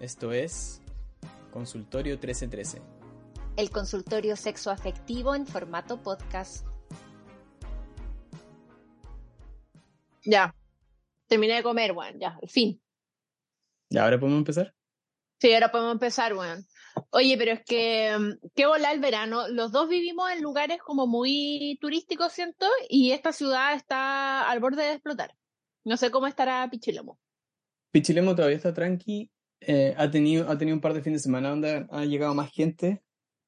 Esto es Consultorio 1313. El consultorio sexoafectivo en formato podcast. Ya. Terminé de comer, weón. Ya, al fin. ¿Y ahora podemos empezar? Sí, ahora podemos empezar, weón. Oye, pero es que, mm, qué bola el verano. Los dos vivimos en lugares como muy turísticos, siento, y esta ciudad está al borde de explotar. No sé cómo estará Pichilemu. Pichilemu todavía está tranqui. Eh, ha, tenido, ha tenido un par de fines de semana donde ha llegado más gente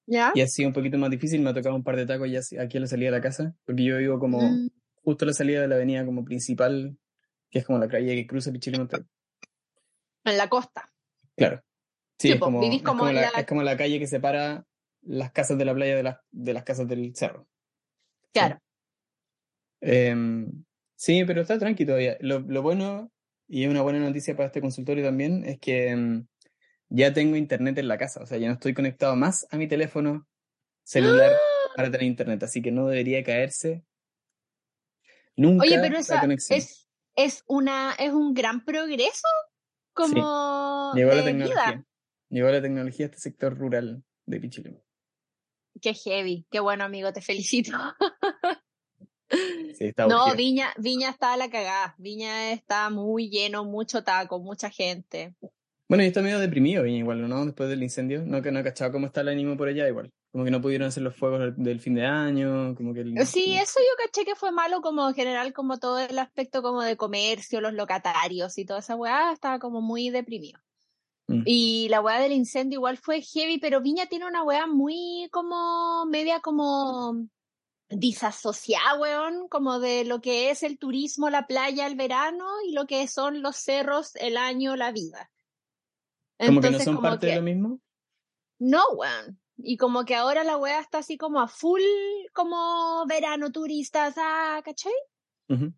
¿Ya? y ha sido un poquito más difícil. Me ha tocado un par de tacos ya aquí a la salida de la casa, porque yo vivo como Mm, justo a la salida de la avenida como principal, que es como la calle que cruza Pichilemu. en la costa. Claro. Sí, Sí, es, como, es como la, la- es como la calle que separa las casas de la playa de las, de las casas del cerro. Claro. Em, sí, pero está tranqui todavía. Lo, lo bueno, y es una buena noticia para este consultorio también, es que em, ya tengo internet en la casa. O sea, ya no estoy conectado más a mi teléfono celular para tener internet. Así que no debería caerse nunca Oye, pero la esa conexión. es, es una, es un gran progreso como Llegó la tecnología. vida. Llegó la tecnología a este sector rural de Pichilemu. Qué heavy, qué bueno amigo, te felicito. Está No, urgido. Viña, Viña está a la cagada. Viña está muy lleno, mucho taco, mucha gente. Bueno, y está medio deprimido Viña igual, ¿no? Después del incendio. No, que no cachado cómo está el ánimo por allá igual. Como que no pudieron hacer los fuegos del, del fin de año, como que... el- Sí, eso yo caché que fue malo como en general, como todo el aspecto como de comercio, los locatarios y toda esa weá, estaba como muy deprimido. Mm. Y la weá del incendio igual fue heavy, pero Viña tiene una weá muy como media como disasociada, weón, como de lo que es el turismo, la playa, el verano y lo que son los cerros, el año, la vida. Como que no son parte que- de lo mismo. no, weón. Y como que ahora la weá está así como a full, como verano, turistas, ah, ¿cachai?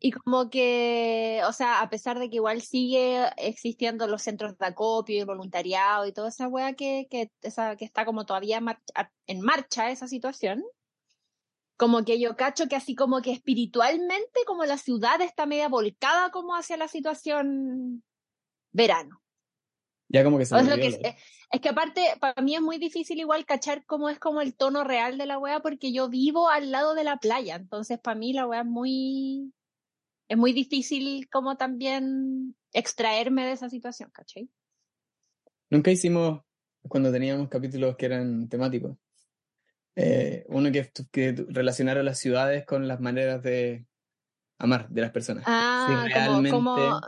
Y como que, o sea, a pesar de que igual sigue existiendo los centros de acopio y voluntariado y toda esa weá que, que, esa, que está como todavía en marcha esa situación, como que yo cacho que así como que espiritualmente, como la ciudad está media volcada como hacia la situación verano. Ya como que se O volvió que, es, es que aparte, para mí es muy difícil igual cachar cómo es como el tono real de la wea, porque yo vivo al lado de la playa, entonces para mí la wea es muy, es muy difícil como también extraerme de esa situación, ¿cachai? Nunca hicimos, cuando teníamos capítulos que eran temáticos, eh, uno que, que relacionara las ciudades con las maneras de amar de las personas. Ah, como, realmente como,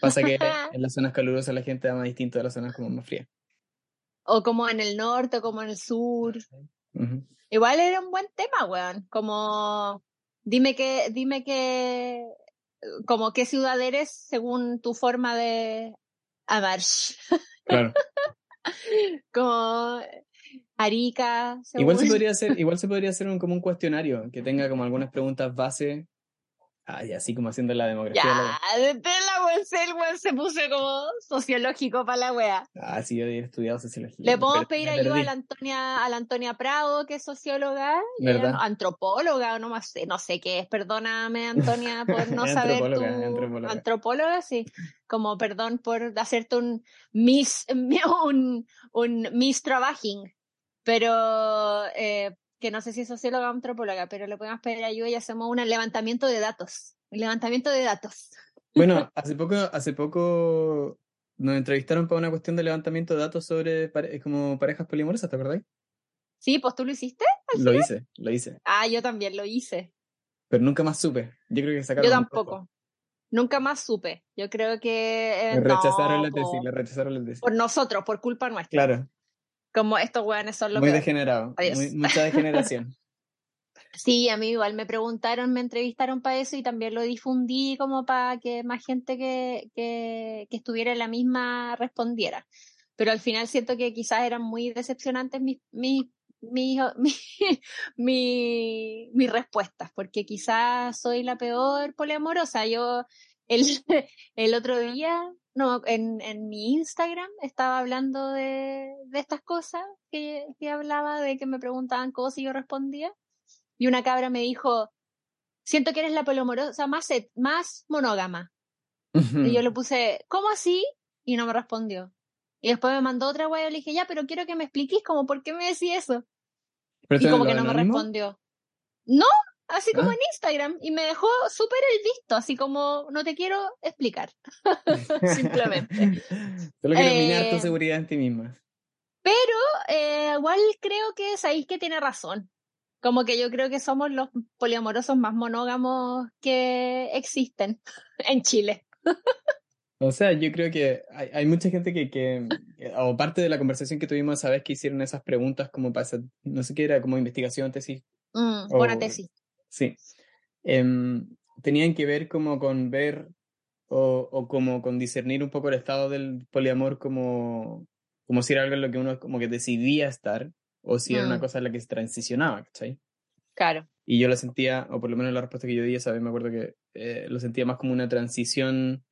Pasa que en las zonas calurosas la gente ama distinto a las zonas como más frías. o como en el norte, o como en el sur. Igual era un buen tema, weón. Como, dime que, dime que, como qué ciudad eres según tu forma de amar. Claro. como Arica, Igual se según- podría hacer, igual se podría hacer un, como un cuestionario que tenga como algunas preguntas base. Ay, así como haciendo la demografía. de Ya, desde la el weón se puso como sociológico para la wea. Ah, sí, yo he estudiado sociología. Le podemos pedir ayuda a la Antonia, a la Antonia Prado, que es socióloga, ¿Verdad? no- antropóloga, no más sé, no sé qué es, perdóname Antonia por no saber tu antropóloga. antropóloga, sí, como perdón por hacerte un mis, un, un mis trabajing, pero eh, que no sé si es socióloga o antropóloga, pero le podemos pedir ayuda y hacemos un levantamiento de datos, un levantamiento de datos. Bueno, hace poco, hace poco nos entrevistaron para una cuestión de levantamiento de datos sobre pare- como parejas polimorosas, ¿te acordáis? Sí, pues tú lo hiciste. Lo hice, lo hice. Ah, yo también lo hice. Pero nunca más supe. Yo creo que sacaron Yo tampoco. Nunca más supe. Yo creo que. eh, rechazaron no, la tesis, po, le rechazaron la tesis. Por nosotros, por culpa nuestra. Claro, Como estos weones son lo muy peor. degenerado. Adiós. muy- mucha degeneración. Sí, a mí igual me preguntaron, me entrevistaron para eso y también lo difundí como para que más gente que, que, que estuviera en la misma respondiera. Pero al final siento que quizás eran muy decepcionantes mis, mis, mis, mis, mis, mis respuestas, porque quizás soy la peor poliamorosa. Yo el, el otro día, no, en, en mi Instagram estaba hablando de, de estas cosas que, que hablaba, de que me preguntaban cosas y yo respondía. Y una cabra me dijo, siento que eres la poliamorosa más, más monógama. Y yo le puse, ¿cómo así? Y no me respondió. Y después me mandó otra weá y le dije, ya, pero quiero que me expliques como por qué me decís eso. ¿Pero Y como que no me respondió. No, así como Ah. en Instagram. Y me dejó súper el visto, así como no te quiero explicar. Simplemente. Solo quiero minar tu Eh, seguridad en ti misma. Pero eh, igual creo que sabéis que tiene razón. Como que yo creo que somos los poliamorosos más monógamos que existen en Chile. O sea, yo creo que hay, hay mucha gente que, que, o parte de la conversación que tuvimos esa vez que hicieron esas preguntas como para no sé qué era, como investigación, tesis, Mm, o- buena tesis. Sí, Em, tenían que ver como con ver o, o como con discernir un poco el estado del poliamor como, como si era algo en lo que uno como que decidía estar o si era una Mm. cosa en la que se transicionaba, ¿cachai? Claro. Y yo lo sentía, o por lo menos la respuesta que yo di esa vez, me acuerdo que eh, lo sentía más como una transición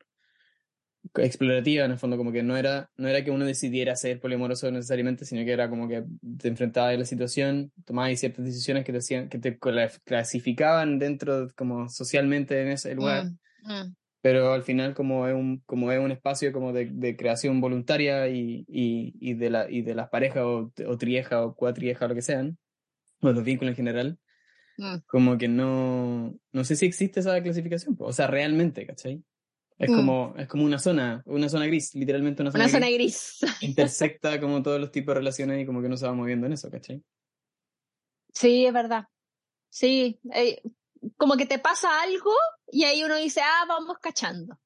explorativa, en el fondo, como que no era, no era que uno decidiera ser poliamoroso necesariamente, sino que era como que te enfrentabas a la situación, tomabas ciertas decisiones que te, hacían, que te cla- clasificaban dentro, como socialmente en ese lugar, Mm, mm, pero al final como es un, como es un espacio como de, de creación voluntaria y, y, y, de la, y de las parejas o, o o cuatrieja o lo que sean, o los vínculos en general, mm. como que no, no sé si existe esa clasificación, o sea, realmente, ¿cachai? Es Mm. como, es como una zona, una zona gris, literalmente una zona Una zona gris. gris. Intersecta como todos los tipos de relaciones y como que uno se va moviendo en eso, ¿cachai? Sí, es verdad. Sí, eh, como que te pasa algo y ahí uno dice, ah, vamos cachando.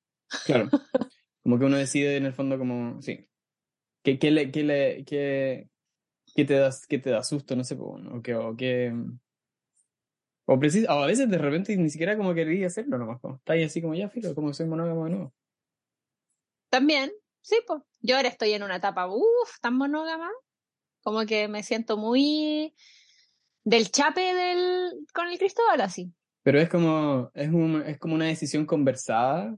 Claro. Como que uno decide en el fondo como, sí. ¿Qué, qué, le, qué, le, qué, qué te, das, qué te da susto? No sé, o qué... O, qué, o, precis- o a veces de repente ni siquiera como quería hacerlo nomás. po. Está ahí así como ya, filo, como soy monógamo de nuevo. También, sí, pues. Yo ahora estoy en una etapa, uff, tan monógama, como que me siento muy del chape del con el Cristóbal así. Pero es como, es, un, es como una decisión conversada.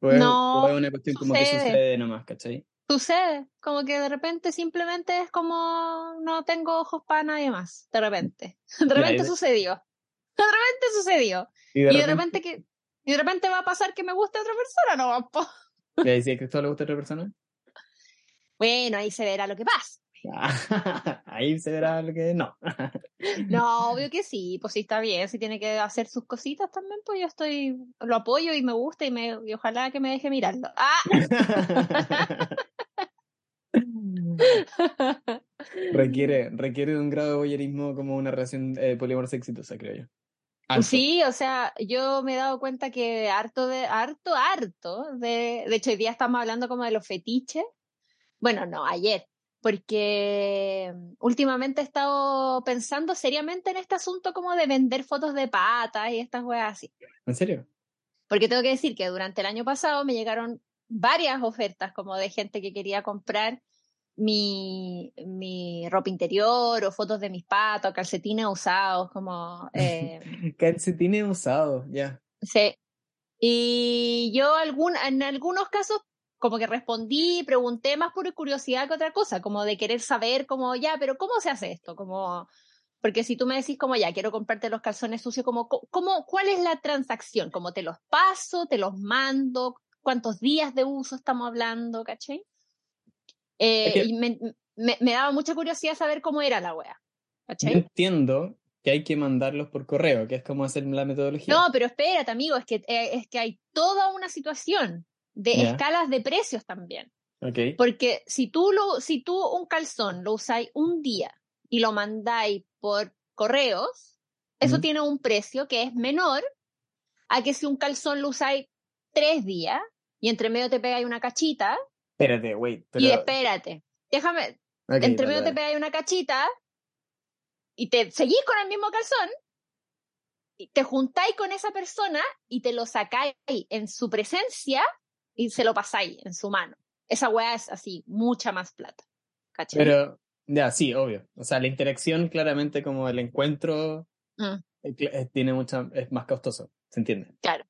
O es, No, o es una cuestión como que sucede. sucede nomás, ¿cachai? Sucede, como que de repente simplemente es como no tengo ojos para nadie más, de repente. De repente sucedió. De repente sucedió. Y Y de repente, repente que y de repente va a pasar que me guste otra persona, no, po. ¿y ahí si a Cristóbal le gusta a otra persona? Bueno, ahí se verá lo que pasa. Ahí se verá lo que no. No, obvio que sí, pues sí está bien, si tiene que hacer sus cositas también, pues yo estoy, lo apoyo y me gusta y me, y ojalá que me deje mirarlo. ¡Ah! requiere, requiere de un grado de voyerismo como una relación eh, poliamorosa exitosa, creo yo. Alto. Sí, o sea, yo me he dado cuenta que harto de, harto, harto, de, de hecho hoy día estamos hablando como de los fetiches. Bueno, no, ayer, porque últimamente he estado pensando seriamente en este asunto como de vender fotos de patas y estas weas así. ¿En serio? Porque tengo que decir que durante el año pasado me llegaron varias ofertas como de gente que quería comprar mi, mi ropa interior o fotos de mis patas o calcetines usados, como... Eh, Calcetines usados, ya. sí. Y yo algún, en algunos casos como que respondí, pregunté más por curiosidad que otra cosa, como de querer saber como, ya, pero ¿cómo se hace esto? Como, porque si tú me decís como, ya, quiero comprarte los calzones sucios, como, ¿cómo, ¿cuál es la transacción? Como te los paso, te los mando, cuántos días de uso estamos hablando, ¿cachai? Eh, Es que- Y me, me, me daba mucha curiosidad saber cómo era la wea, Yo entiendo que hay que mandarlos por correo, que es como hacer la metodología. No, pero espérate, amigo, es que, eh, es que hay toda una situación de escalas de precios también. Porque si tú, lo, si tú un calzón lo usáis un día y lo mandáis por correos, eso tiene un precio que es menor a que si un calzón lo usáis tres días y entre medio te pegáis una cachita Espérate, wait. Pero... y espérate, déjame, entre medio te pegáis una cachita y te seguís con el mismo calzón y te juntáis con esa persona y te lo sacáis en su presencia y se lo pasáis en su mano. Esa weá es así, mucha más plata. ¿Cachai? Pero, ya, sí, obvio. O sea, la interacción claramente como el encuentro Mm. tiene mucha, es más costoso, ¿se entiende? Claro.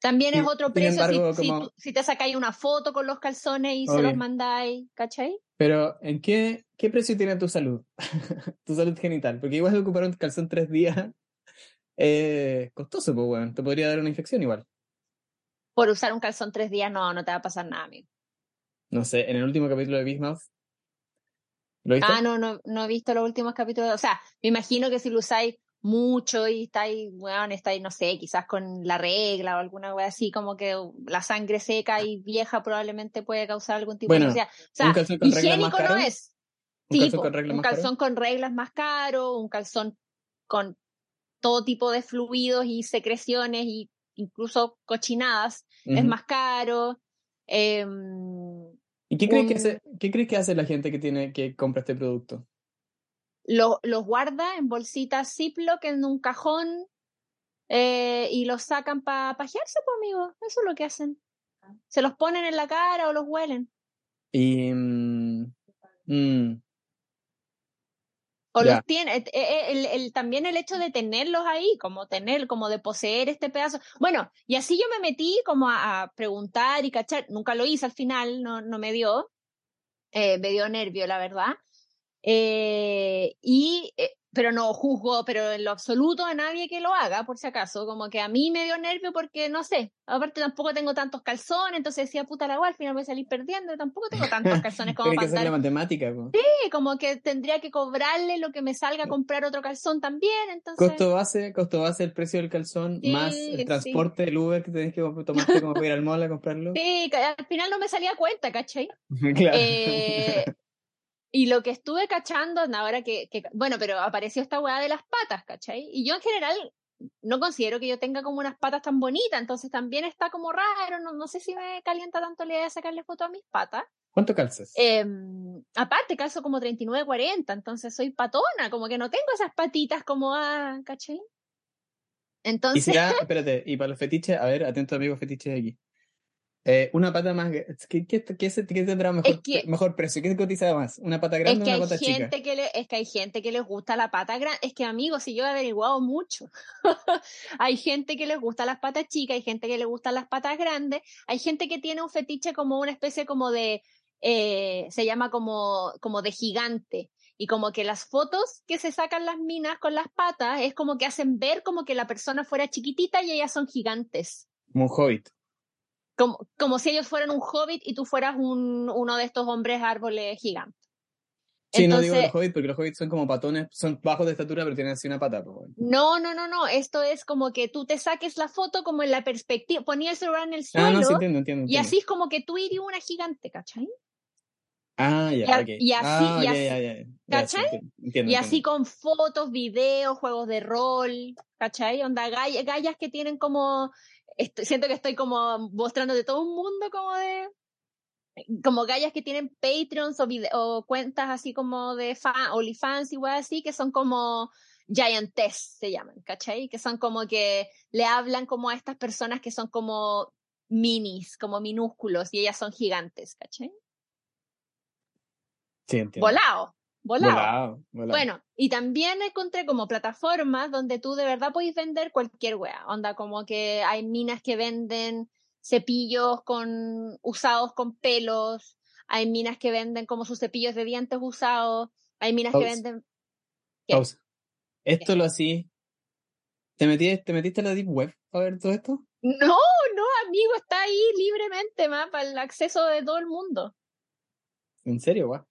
También es otro precio si- embargo, si, como- tú- si te sacáis una foto con los calzones y se los mandáis, ¿cachai? Pero, ¿en qué, qué precio tiene tu salud? tu salud genital. Porque igual ocupar un calzón tres días costoso, pues, weón. Te podría dar una infección igual. Por usar un calzón tres días, no, no te va a pasar nada, amigo. No sé, en el último capítulo de Big Mouth. ¿Lo viste? Ah, no, no, no he visto los últimos capítulos. O sea, me imagino que si lo usáis mucho y estáis, bueno, estáis, no sé, quizás con la regla o alguna cosa así, como que la sangre seca y vieja probablemente puede causar algún tipo Bueno, de. O sea, ¿un calzón con reglas más higiénico no caro? es. ¿Un Sí, calzón con reglas un más caro? calzón con reglas más caro, un calzón con todo tipo de fluidos y secreciones y incluso cochinadas es más caro. Em, ¿Y qué crees, que hace, qué crees que hace la gente que tiene que compra este producto? Lo- los guarda en bolsitas Ziploc en un cajón eh, y los sacan para pajearse, pues amigo. Eso es lo que hacen. Se los ponen en la cara o los huelen. Y. mm, mm, O los tiene, eh, eh, el, el- también el hecho de tenerlos ahí, como tener, como de poseer este pedazo. Bueno, y así yo me metí como a, a preguntar y cachar, nunca lo hice al final, no, no me dio, eh, me dio nervio, la verdad. Eh, y, eh, pero no juzgo, pero en lo absoluto a nadie que lo haga, por si acaso, como que a mí me dio nervio porque, no sé, aparte tampoco tengo tantos calzones, entonces decía, puta la guay, al final voy a salir perdiendo, tampoco tengo tantos calzones como para que ser la matemática. po. Sí, como que tendría que cobrarle lo que me salga a comprar otro calzón también, entonces... Costo base, costo base el precio del calzón, Sí, más sí. el transporte, el Uber que tenés que tomarte como para ir al mall a comprarlo. Sí, al final no me salía cuenta, ¿cachai? claro. Eh, y lo que estuve cachando, ahora que, que- bueno, pero apareció esta weá de las patas, ¿cachai? Y yo en general no considero que yo tenga como unas patas tan bonitas, entonces también está como raro, no, no sé si me calienta tanto la idea de sacarle foto a mis patas. ¿Cuánto calzas? Eh, aparte, calzo como 39, 40, entonces soy patona, como que no tengo esas patitas como, ah, ¿cachai? y Entonces, será, espérate, y para los fetiches, a ver, atento amigos fetiches aquí. Eh, una pata más, ¿qué, qué, qué, qué tendrá mejor, que- mejor precio? ¿Qué cotiza más? ¿Una pata es grande que o una pata chica? gente que le, es que hay gente que les gusta la pata grande, es que amigos, si yo he averiguado mucho, hay gente que les gusta las patas chicas, hay gente que le gustan las patas grandes, hay gente que tiene un fetiche como una especie como de, eh, se llama como, como de gigante. Y como que las fotos que se sacan las minas con las patas es como que hacen ver como que la persona fuera chiquitita y ellas son gigantes. Un hobbit. Como, como si ellos fueran un hobbit y tú fueras un, uno de estos hombres árboles gigantes. Sí, no digo los hobbits porque los hobbits son como patones, son bajos de estatura, pero tienen así una pata. bueno. No, no, no, no. Esto es como que tú te saques la foto como en la perspectiva, ponía el celular en el suelo Ah, no, sí, entiendo, entiendo. y así es como que tú irías una gigante, ¿cachai? Ah, ya, y a- ok. y así- Ah, y así- ¿cachai? entiendo, entiendo, Y así con fotos, videos, juegos de rol, ¿cachai? Onda, gall- gallas que tienen como, estoy- siento que estoy como mostrando de todo un mundo como de, como gallas que tienen Patreons o, cuentas así como de fan, OnlyFans y weas así, que son como giantess, se llaman, ¿cachai? Que son como que le hablan como a estas personas que son como minis, como minúsculos, y ellas son gigantes, ¿cachai? Sí, entiendo. Volado, volado. Volado, volado. Bueno, y también encontré como plataformas donde tú de verdad podéis vender cualquier wea. Onda, como que hay minas que venden cepillos con usados con pelos, hay minas que venden como sus cepillos de dientes usados, hay minas que venden. Esto lo así. ¿Te metiste, ¿Te metiste en la Deep Web a ver todo esto? No, no, amigo, está ahí libremente, más para el acceso de todo el mundo. ¿En serio, guau?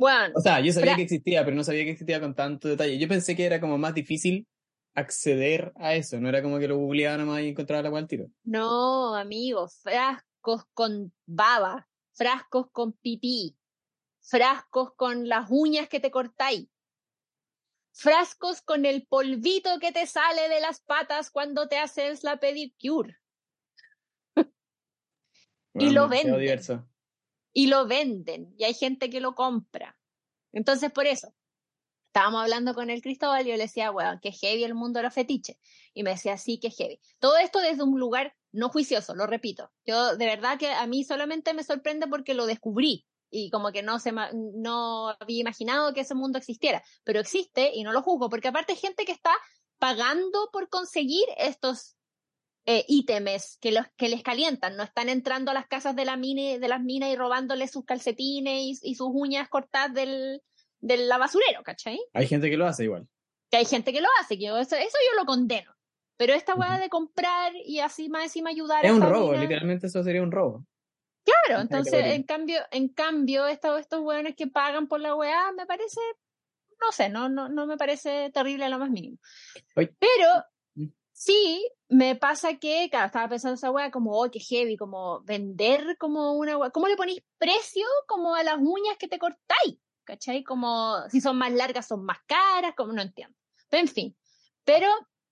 Bueno, O sea, yo sabía que existía, pero no sabía que existía con tanto detalle. Yo pensé que era como más difícil acceder a eso. No era como que lo googleaba nomás y encontraba la cual tiro. no, amigo, frascos con baba, frascos con pipí, frascos con las uñas que te cortáis, frascos con el polvito que te sale de las patas cuando te haces la pedicure. Y lo venden. Y lo venden y hay gente que lo compra. Entonces, por eso, estábamos hablando con el Cristóbal y yo le decía, bueno, que heavy el mundo de los. Y me decía, sí, que heavy. Todo esto desde un lugar no juicioso, lo repito. Yo, de verdad que a mí solamente me sorprende porque lo descubrí y como que no se no había imaginado que ese mundo existiera, pero existe y no lo juzgo, porque aparte hay gente que está pagando por conseguir estos eh, ítems que, los, que les calientan, no están entrando a las casas de, la mini, de las minas y robándoles sus calcetines y, y sus uñas cortadas del, del la basurero, ¿cachai? Hay gente que lo hace igual. Que hay gente que lo hace, que yo, eso, eso yo lo condeno. Pero esta weá de comprar y así más encima ayudar Es a un robo, mina- literalmente eso sería un robo. Claro, entonces, en cambio, en cambio, estos, estos hueones que pagan por la weá, me parece, no sé, no, no, no me parece terrible a lo más mínimo. Pero mm. Sí me pasa que, estaba pensando esa weá como, oh, qué heavy, como vender como una weá. ¿Cómo le ponéis precio como a las uñas que te cortáis? ¿Cachai? Como si son más largas, son más caras, como no entiendo. Pero en fin. Pero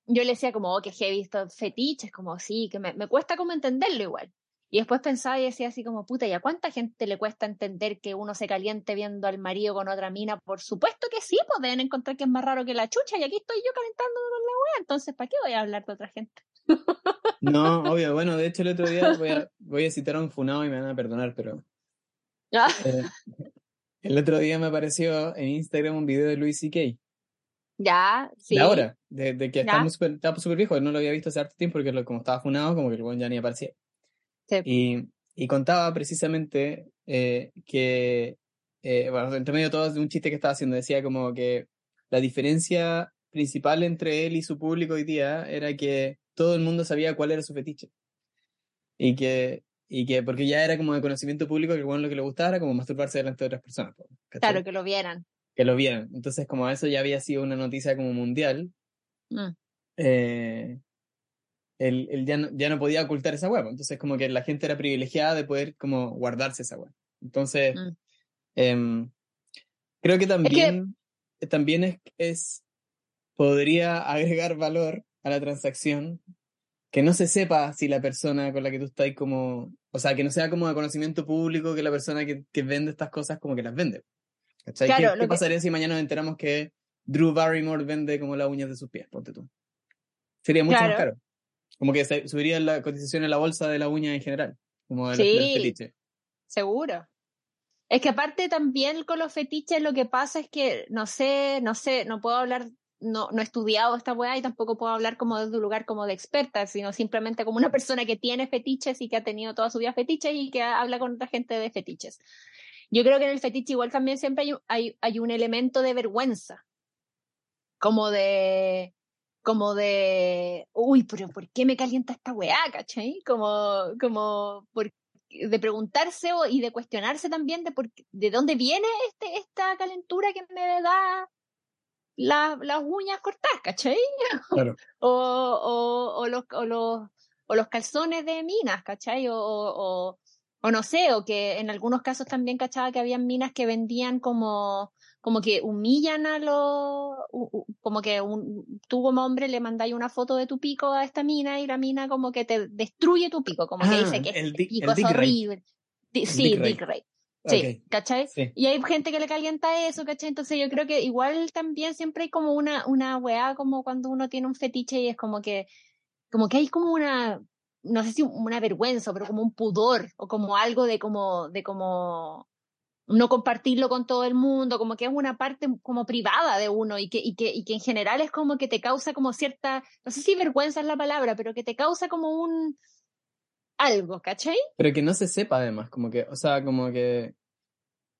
yo le decía como, oh, qué heavy estos fetiches, como sí, que me, me cuesta como entenderlo igual. Y después pensaba y decía así como, puta, ¿y a cuánta gente le cuesta entender que uno se caliente viendo al marido con otra mina? Por supuesto que sí, pues deben encontrar que es más raro que la chucha y aquí estoy yo calentando con la wea, entonces ¿para qué voy a hablar de otra gente? No, obvio, bueno, de hecho el otro día voy a, voy a citar a un funado y me van a perdonar, pero... Ah. Eh, el otro día me apareció en Instagram un video de Luis C.K. Ya, sí. De ahora, de, que estaba súper viejo, no lo había visto hace harto tiempo porque como estaba funado, como que el buen ya ni aparecía. Y, y, contaba precisamente eh, que, eh, bueno, entre medio de todo un chiste que estaba haciendo, decía como que la diferencia principal entre él y su público hoy día era que todo el mundo sabía cuál era su fetiche. Y que, y que porque ya era como de conocimiento público que bueno, lo que le gustara era como masturbarse delante de otras personas. Claro, que lo vieran. Que lo vieran. Entonces, como eso ya había sido una noticia como mundial, mm. eh, él, ya, no, ya no podía ocultar esa web. Entonces, como que la gente era privilegiada de poder como guardarse esa web. Entonces, mm. em, creo que también, también es, es, podría agregar valor a la transacción que no se sepa si la persona con la que tú estás como, o sea, que no sea como de conocimiento público que la persona que, que vende estas cosas como que las vende. Claro, ¿Qué, pasaría si mañana nos enteramos que Drew Barrymore vende como las uñas de sus pies? Ponte tú. Sería mucho más caro. Como que subiría la cotización en la bolsa de la uña en general, como sí, Seguro. Es que aparte también con los fetiches lo que pasa es que no sé, no sé, no puedo hablar, no, no he estudiado esta weá y tampoco puedo hablar como desde un lugar como de experta, sino simplemente como una persona que tiene fetiches y que ha tenido toda su vida fetiches y que habla con otra gente de fetiches. Yo creo que en el fetiche igual también siempre hay, hay, hay un elemento de vergüenza, como de, como de, uy, pero ¿por qué me calienta esta weá, cachai? Como, como, por, de preguntarse y de cuestionarse también de, por, de dónde viene este, esta calentura que me da las uñas cortadas, ¿cachai? Claro. o, o, o, los, o, los, o los calzones de minas, ¿cachai? O, o, o no sé, o que en algunos casos también cachaba que habían minas que vendían como como que humillan a los, como que un, tú como hombre le mandáis una foto de tu pico a esta mina y la mina como que te destruye tu pico, como que dice ah, que el este pico es horrible. sí, Dick Ray. Sí, ¿cachai? Y hay gente que le calienta eso, ¿cachai? Entonces yo creo que igual también siempre hay como una, una weá como cuando uno tiene un fetiche y es como que, como que hay como una, no sé si una vergüenza, pero como un pudor o como algo de como, de como, no compartirlo con todo el mundo, como que es una parte como privada de uno y que, y que, y que en general es como que te causa como cierta, no sé si vergüenza es la palabra, pero que te causa como un algo, ¿cachai? Pero que no se sepa además, como que, o sea, como que...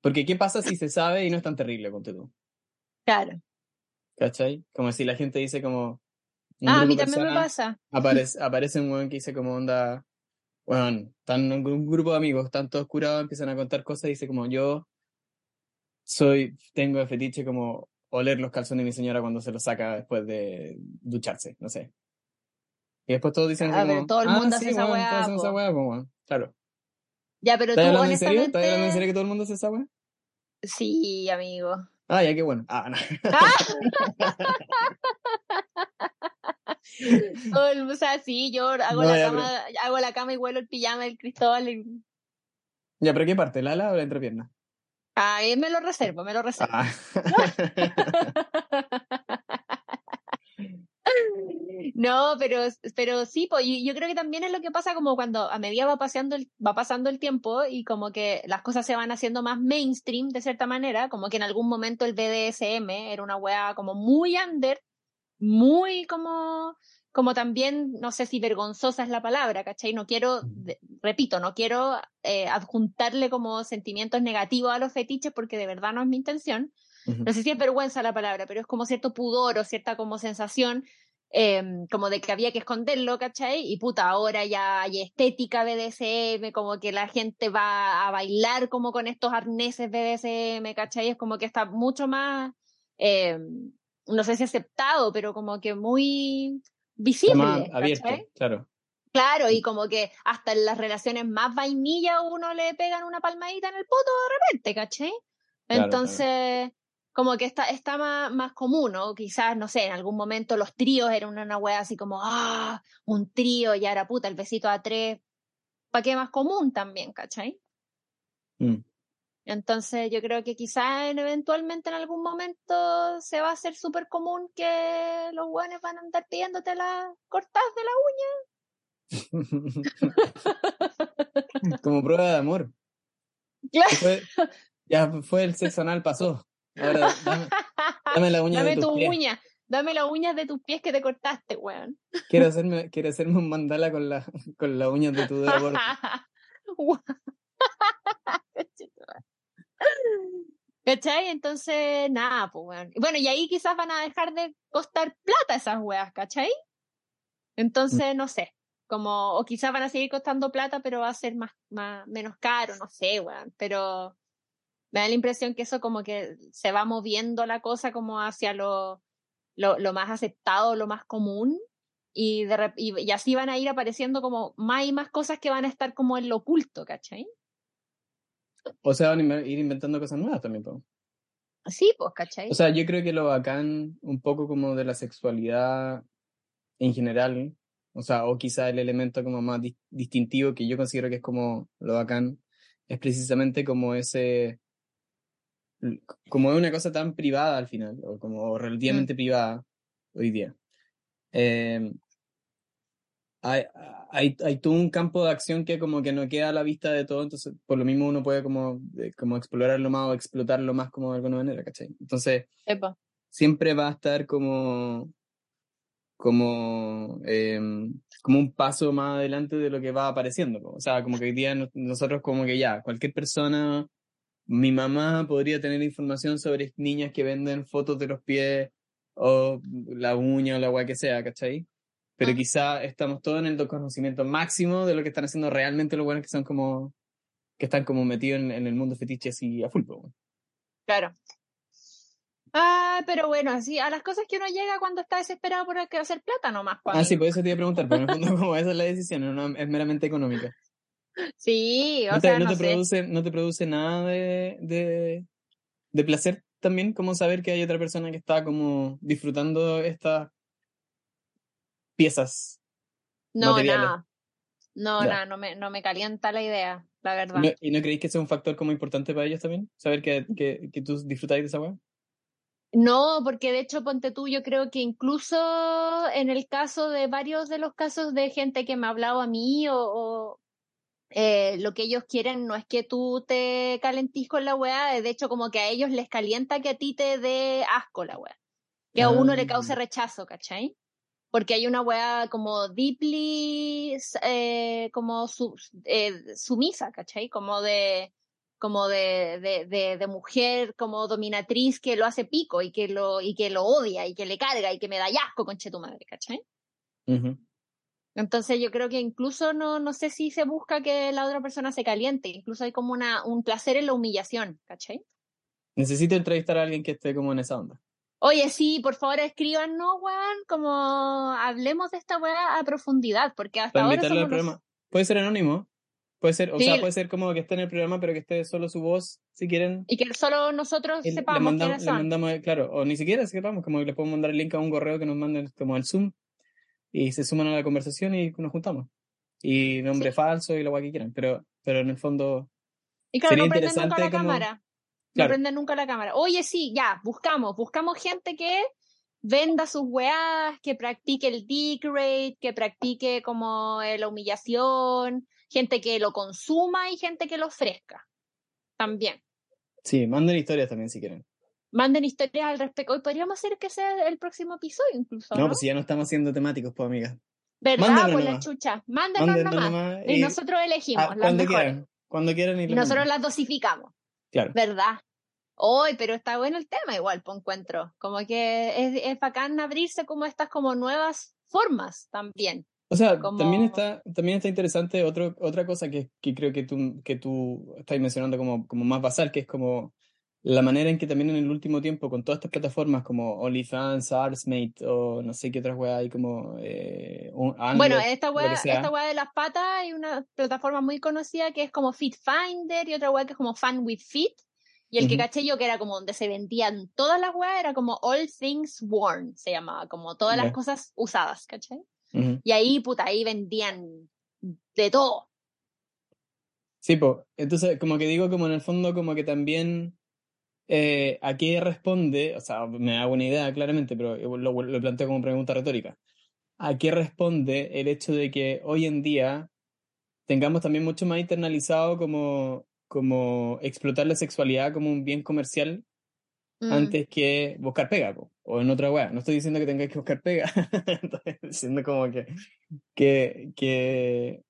Porque ¿qué pasa si se sabe y no es tan terrible, ponte tú? Claro. ¿Cachai? Como si la gente dice como... Ah, a mí también me pasa. Aparece, aparece un weón que dice como onda, bueno, están un grupo de amigos, están todos curados, empiezan a contar cosas y dice como yo soy, tengo el fetiche como oler los calzones de mi señora cuando se los saca después de ducharse, no sé. Y después todos dicen ah, como, todo el mundo hace esa weá. esa weá, pues, claro. Ya, pero tú honestamente... En serio? ¿Estás hablando en serio que todo el mundo hace esa weá? Sí, amigo. Ah, ya, qué bueno. Ah, no. o, sea, sí, yo hago, la cama, hago la cama y huelo el pijama del Cristóbal. Y... Ya, pero ¿qué parte? ¿La ala o la entrepierna? Ah, me lo reservo, me lo reservo. Ah. No, pero, pero sí, pues, yo creo que también es lo que pasa como cuando a medida va pasando, el, va pasando el tiempo y como que las cosas se van haciendo más mainstream de cierta manera, como que en algún momento el BDSM era una wea como muy under, muy como, como también, no sé si vergonzosa es la palabra, ¿cachai? No quiero, repito, no quiero eh, adjuntarle como sentimientos negativos a los fetiches porque de verdad no es mi intención. No sé si es vergüenza la palabra, pero es como cierto pudor o cierta como sensación em, como de que había que esconderlo, ¿cachai? Y puta, ahora ya hay estética BDSM, como que la gente va a bailar como con estos arneses BDSM, ¿cachai? Es como que está mucho más, em, no sé si aceptado, pero como que muy visible. Más abierto, claro. Claro, y como que hasta en las relaciones más vainilla uno le pegan una palmadita en el poto de repente, ¿cachai? Entonces, como que está, está más, más común, ¿no? Quizás, no sé, en algún momento los tríos eran una, una así como, ah, un trío, y ahora puta, el besito a tres, ¿para qué más común también, ¿cachai? Mm. Entonces yo creo que quizás eventualmente en algún momento se va a hacer súper común que los guanes van a andar pidiéndote las cortas de la uña Como prueba de amor. ya fue el sexo anal, pasó. Ahora, dame, la uña de tus tu pies. uña. Dame las uñas de tus pies que te cortaste, weón. Quiero hacerme, quiero hacerme un mandala con la, con las uñas de tu dedo ¿Cachai? Entonces, nada, pues. Bueno, y ahí quizás van a dejar de costar plata esas weas, ¿cachai? Entonces, no sé como, o quizás van a seguir costando plata, pero va a ser más, menos caro, no sé, weón, pero me da la impresión que eso como que se va moviendo la cosa como hacia lo más aceptado, lo más común, y, de, y, así van a ir apareciendo como más y más cosas que van a estar como en lo oculto, ¿cachai? O sea, van a ir inventando cosas nuevas también, ¿no? Sí, pues, ¿cachai? O sea, yo creo que lo bacán un poco como de la sexualidad en general o sea, o quizá el elemento como más distintivo que yo considero que es como lo bacán, es precisamente como ese, como es una cosa tan privada al final, o como relativamente mm. privada hoy día. Em, hay, hay, hay, todo un campo de acción que como que no queda a la vista de todo, entonces por lo mismo uno puede como, como explorarlo más o explotarlo más como de alguna manera, ¿cachai? Entonces, siempre va a estar como como, em, como un paso más adelante de lo que va apareciendo. O sea, como que hoy día nosotros como que ya, cualquier persona, mi mamá podría tener información sobre niñas que venden fotos de los pies o la uña o la guay que sea, ¿cachai? Pero quizá estamos todos en el conocimiento máximo de lo que están haciendo realmente los buenos que son como, que están como metidos en, el mundo fetiche así a full. Claro. Ah, pero bueno, así a las cosas que uno llega cuando está desesperado por hacer plata nomás. Ah, sí, por eso te iba a preguntar, pero en el fondo como esa es la decisión, no, es meramente económica. Sí, o ¿No sea, te, no, te produce, ¿No te produce nada de, de, de, placer también como saber que hay otra persona que está como disfrutando estas piezas? No, nada. No, nada, no me, no me calienta la idea, la verdad. ¿Y no, creéis que sea un factor como importante para ellos también? Saber que, que, que tú disfrutáis de esa weá. No, porque de hecho, ponte tú, yo creo que incluso en el caso de varios de los casos de gente que me ha hablado a mí o, eh, lo que ellos quieren no es que tú te calentís con la weá, de hecho como que a ellos les calienta que a ti te dé asco la weá, que a uno le cause ah. rechazo, ¿cachai? Porque hay una weá como deeply, eh, como eh, sumisa, ¿cachai? Como de, como de, de, de, mujer como dominatriz que lo hace pico y que lo, y que lo odia y que le carga y que me da asco, conche tu madre, ¿cachai? Entonces yo creo que incluso no, no sé si se busca que la otra persona se caliente, incluso hay como una, un placer en la humillación, ¿cachai? Necesito entrevistar a alguien que esté como en esa onda. Oye, sí, por favor escríbanos, weón, como hablemos de esta weá a profundidad, porque hasta ahora somos Puede ser anónimo. Puede ser, o sea, puede ser como que esté en el programa, pero que esté solo su voz, si quieren. Y que solo nosotros sepamos le mandamos, quiénes son. Le mandamos, claro, o ni siquiera sepamos, como le podemos mandar el link a un correo que nos manden como al Zoom y se suman a la conversación y nos juntamos. Y nombre falso y lo que quieran, pero, pero en el fondo. Y claro, no prenden nunca la cámara. No prenden nunca la cámara. Oye, sí, ya, buscamos, buscamos gente que venda sus weás, que practique el dick rate, que practique como eh, la humillación, gente que lo consuma y gente que lo ofrezca. También. Sí, manden historias también si quieren. Manden historias al respecto. Hoy podríamos hacer que sea el próximo episodio incluso. No, pues si ya no estamos siendo temáticos, pues amiga. ¿Verdad? pues la chucha. Mándenos, nomás. Y, nosotros elegimos. Ah, cuando quieran. Cuando quieran. Y, nosotros las dosificamos. Claro. ¿Verdad? Hoy, pero está bueno el tema igual, por encuentro. Como que es, es bacán abrirse como estas como nuevas formas también. O sea, también está, también está interesante otro, otra cosa que, que creo que tú, que tú estás mencionando como, como más basal, que es como la manera en que también en el último tiempo, con todas estas plataformas como OnlyFans, Artsmate o no sé qué otras weas hay como... Eh, bueno, esta wea, esta wea de las patas hay una plataforma muy conocida que es como Fit Finder y otra wea que es como Fun with Fit. Y el que caché yo que era como donde se vendían todas las weas era como All Things Worn, se llamaba, como todas las cosas usadas, ¿cachai? Y ahí, puta, ahí vendían de todo. Sí, pues, entonces como que digo como en el fondo como que también eh, ¿a qué responde? O sea, me hago una idea claramente, pero lo, lo planteo como pregunta retórica. ¿A qué responde el hecho de que hoy en día tengamos también mucho más internalizado como, como explotar la sexualidad como un bien comercial mm. antes que buscar pega o en otra wea. No estoy diciendo que tengáis que buscar pega, estoy diciendo como que, que, que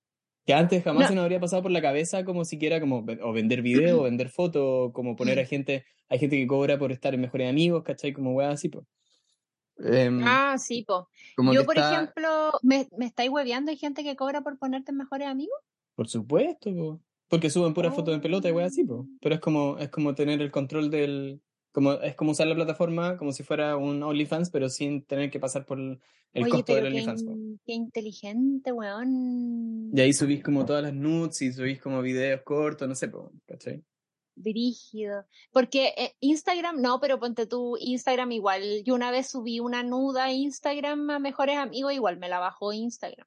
que antes jamás se nos habría pasado por la cabeza como siquiera como o vender video, o vender fotos, como poner a gente, hay gente que cobra por estar en mejores amigos, ¿cachai? Como weá así, pues. ah, sí, po. Yo, por ejemplo, ¿me, ¿me estáis hueveando? ¿Hay gente que cobra por ponerte en mejores amigos? Por supuesto, po. Porque suben puras fotos en pelota y weá así, po. Pero es como, es como tener el control del, como, es como usar la plataforma como si fuera un OnlyFans, pero sin tener que pasar por el costo del OnlyFans. Qué, inteligente, weón. Y ahí subís como todas las nudes y subís como videos cortos, no sé, ¿cachai? Brígido. Porque eh, Instagram, no, pero ponte tú Instagram igual. Yo una vez subí una nuda a Instagram a mejores amigos, igual me la bajó Instagram.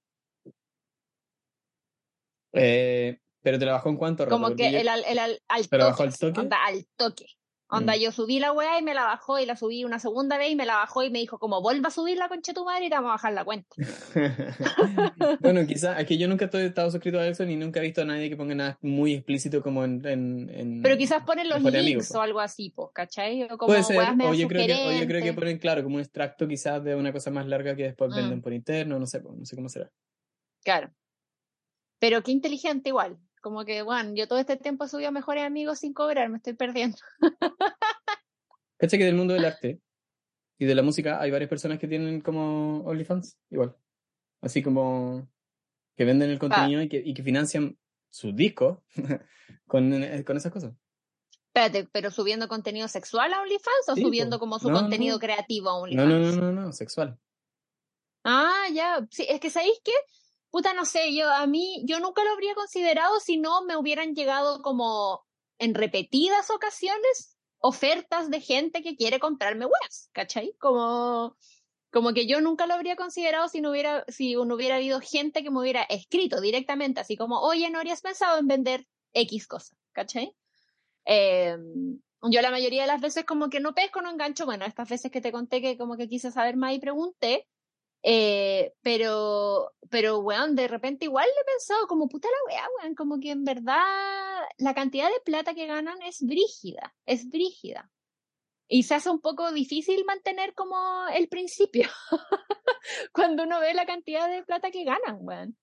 Eh, pero te la bajó en cuánto Como que el, el, al ¿Pero bajó al toque? al toque. Onda, mm. yo subí la weá y me la bajó y la subí una segunda vez y me la bajó y me dijo como vuelva a subir la concha tu madre y te vamos a bajar la cuenta. bueno, quizás, es que yo nunca estoy, estado suscrito a eso ni nunca he visto a nadie que ponga nada muy explícito como en... en, Pero quizás ponen los links o algo así, pues, ¿cachai? O como Puede ser, o yo, creo que, o yo creo que ponen, claro, como un extracto quizás de una cosa más larga que después venden mm. por interno, no sé, no sé cómo será. Claro. Pero qué inteligente igual. Como que, bueno, yo todo este tiempo subí a mejores amigos sin cobrar, me estoy perdiendo. ¿Cachai que del mundo del arte y de la música hay varias personas que tienen como OnlyFans? Igual. Así como que venden el contenido y, que, y que financian sus discos con, eh, con esas cosas. Espérate, ¿pero subiendo contenido sexual a OnlyFans o subiendo como su contenido creativo a OnlyFans? No, no, no, no, no, sexual. Ah, ya. Sí, es que ¿sabéis qué? Puta, no sé, yo a mí, yo nunca lo habría considerado si no me hubieran llegado como en repetidas ocasiones ofertas de gente que quiere comprarme webs, ¿cachai? Como, como que yo nunca lo habría considerado si no hubiera, si no hubiera habido gente que me hubiera escrito directamente, así como, oye, ¿no habrías pensado en vender X cosa? ¿cachai? Em, yo la mayoría de las veces como que no pesco, no engancho, bueno, estas veces que te conté que como que quise saber más y pregunté, eh, pero, pero, weón, de repente igual le he pensado como puta la weá, weón, como que en verdad la cantidad de plata que ganan es brígida, es brígida. Y se hace un poco difícil mantener como el principio cuando uno ve la cantidad de plata que ganan, weón.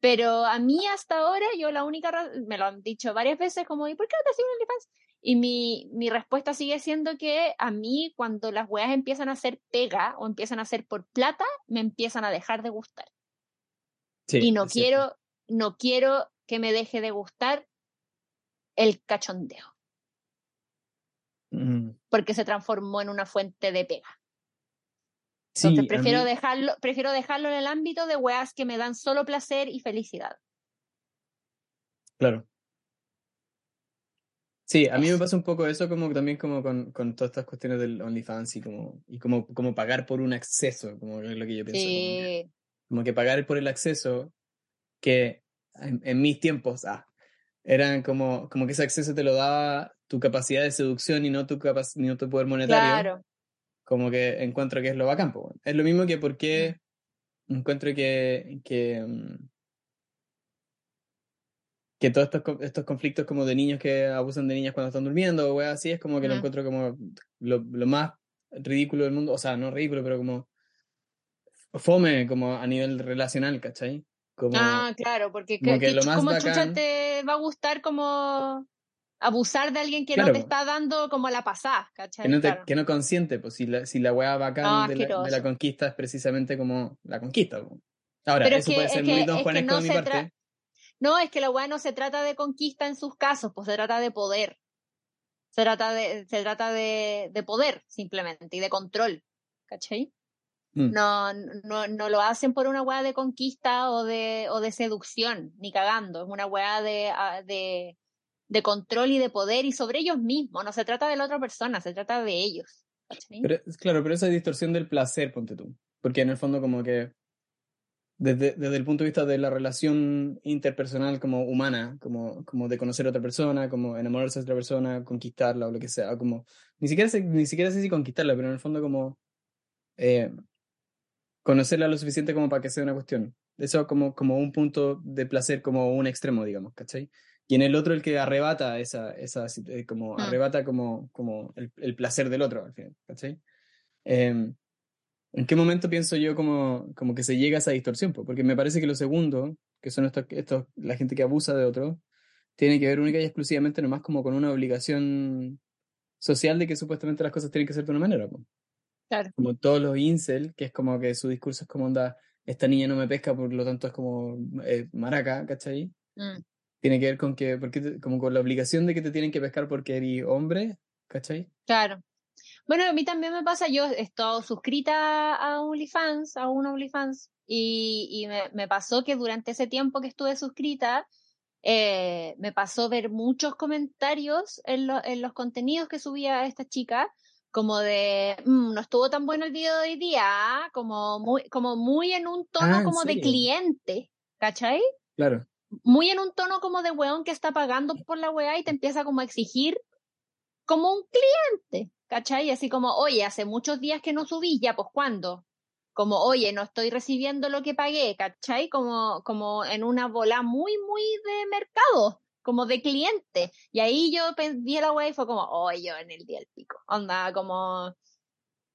Pero a mí hasta ahora, yo la única, me lo han dicho varias veces, como, ¿y por qué no te hacen OnlyFans? Y mi, mi respuesta sigue siendo que a mí cuando las weas empiezan a ser pega o empiezan a ser por plata, me empiezan a dejar de gustar. y no quiero, no quiero que me deje de gustar el cachondeo. Mm. Porque se transformó en una fuente de pega. Entonces prefiero dejarlo, prefiero dejarlo en el ámbito de weas que me dan solo placer y felicidad. Claro. Sí, a mí me pasa un poco eso como también como con, con todas estas cuestiones del OnlyFans y como, y como, como pagar por un acceso, como es lo que yo pienso. Como, que, pagar por el acceso que en, mis tiempos, ah, eran como, como que ese acceso te lo daba tu capacidad de seducción y no tu, ni no tu poder monetario. Claro. Como que encuentro que es lo bacán. Es lo mismo que porque mm. encuentro que, que mm, que todos estos, estos conflictos como de niños que abusan de niñas cuando están durmiendo o así, es como que lo encuentro como lo, lo, más ridículo del mundo, o sea, no ridículo, pero como fome como a nivel relacional, ¿cachai? Como, ah, claro, porque que, lo más chucha te va a gustar como abusar de alguien que no te está dando como la pasada, ¿cachai? Que no, te, Claro. que no consiente, pues si la, si la weá bacán No, de, la, de la asqueroso. conquista es precisamente como la conquista. Ahora, Pero es eso que- puede es ser que- muy don Juanesco no de mi parte. No, es que la weá no se trata de conquista en sus casos, pues se trata de poder. Se trata de, se trata de, de poder, simplemente, y de control. ¿Cachai? Mm. No, no, no lo hacen por una weá de conquista o de, o de seducción, ni cagando. Es una weá de, ah, de, de control y de poder y sobre ellos mismos. No se trata de la otra persona, se trata de ellos. Pero, claro, pero esa distorsión del placer, ponte tú. Porque en el fondo como que desde, desde el punto de vista de la relación interpersonal como humana, como, como de conocer a otra persona, como enamorarse de otra persona, conquistarla o lo que sea, como ni siquiera sé, ni siquiera sé si conquistarla, pero en el fondo como eh, conocerla lo suficiente como para que sea una cuestión. Eso como, como un punto de placer, como un extremo, digamos, ¿cachai? Y en el otro el que arrebata esa, esa eh, como Mm. arrebata como, como el, el placer del otro, al final, ¿cachai? Eh, ¿En qué momento pienso yo como, como que se llega a esa distorsión? po? Porque me parece que lo segundo, que son estos, estos, la gente que abusa de otro, tiene que ver única y exclusivamente nomás como con una obligación social de que supuestamente las cosas tienen que ser de una manera. Claro. Como todos los incel, que es como que su discurso es como onda, esta niña no me pesca, por lo tanto es como eh, maraca, ¿cachai? Mm. Tiene que ver con que, porque te- como con la obligación de que te tienen que pescar porque eres hombre, ¿cachai? Claro. Bueno, a mí también me pasa, yo he estado suscrita a OnlyFans, a un OnlyFans, y, y me, me pasó que durante ese tiempo que estuve suscrita, eh, me pasó ver muchos comentarios en, lo- en los contenidos que subía esta chica, como de, "Mm, no estuvo tan bueno el video de hoy día, ¿ah?", como muy, como muy en un tono Ah, ¿en como de cliente, ¿cachai? Claro. Muy en un tono como de weón que está pagando por la weá y te empieza como a exigir como un cliente, ¿cachai? Así como, oye, hace muchos días que no subí, ya, pues ¿cuándo? Como, oye, no estoy recibiendo lo que pagué, ¿cachai? Como, como en una bola muy, muy de mercado, como de cliente. Y ahí yo vi la weá y fue como, oye, en el día del pico. Onda, como,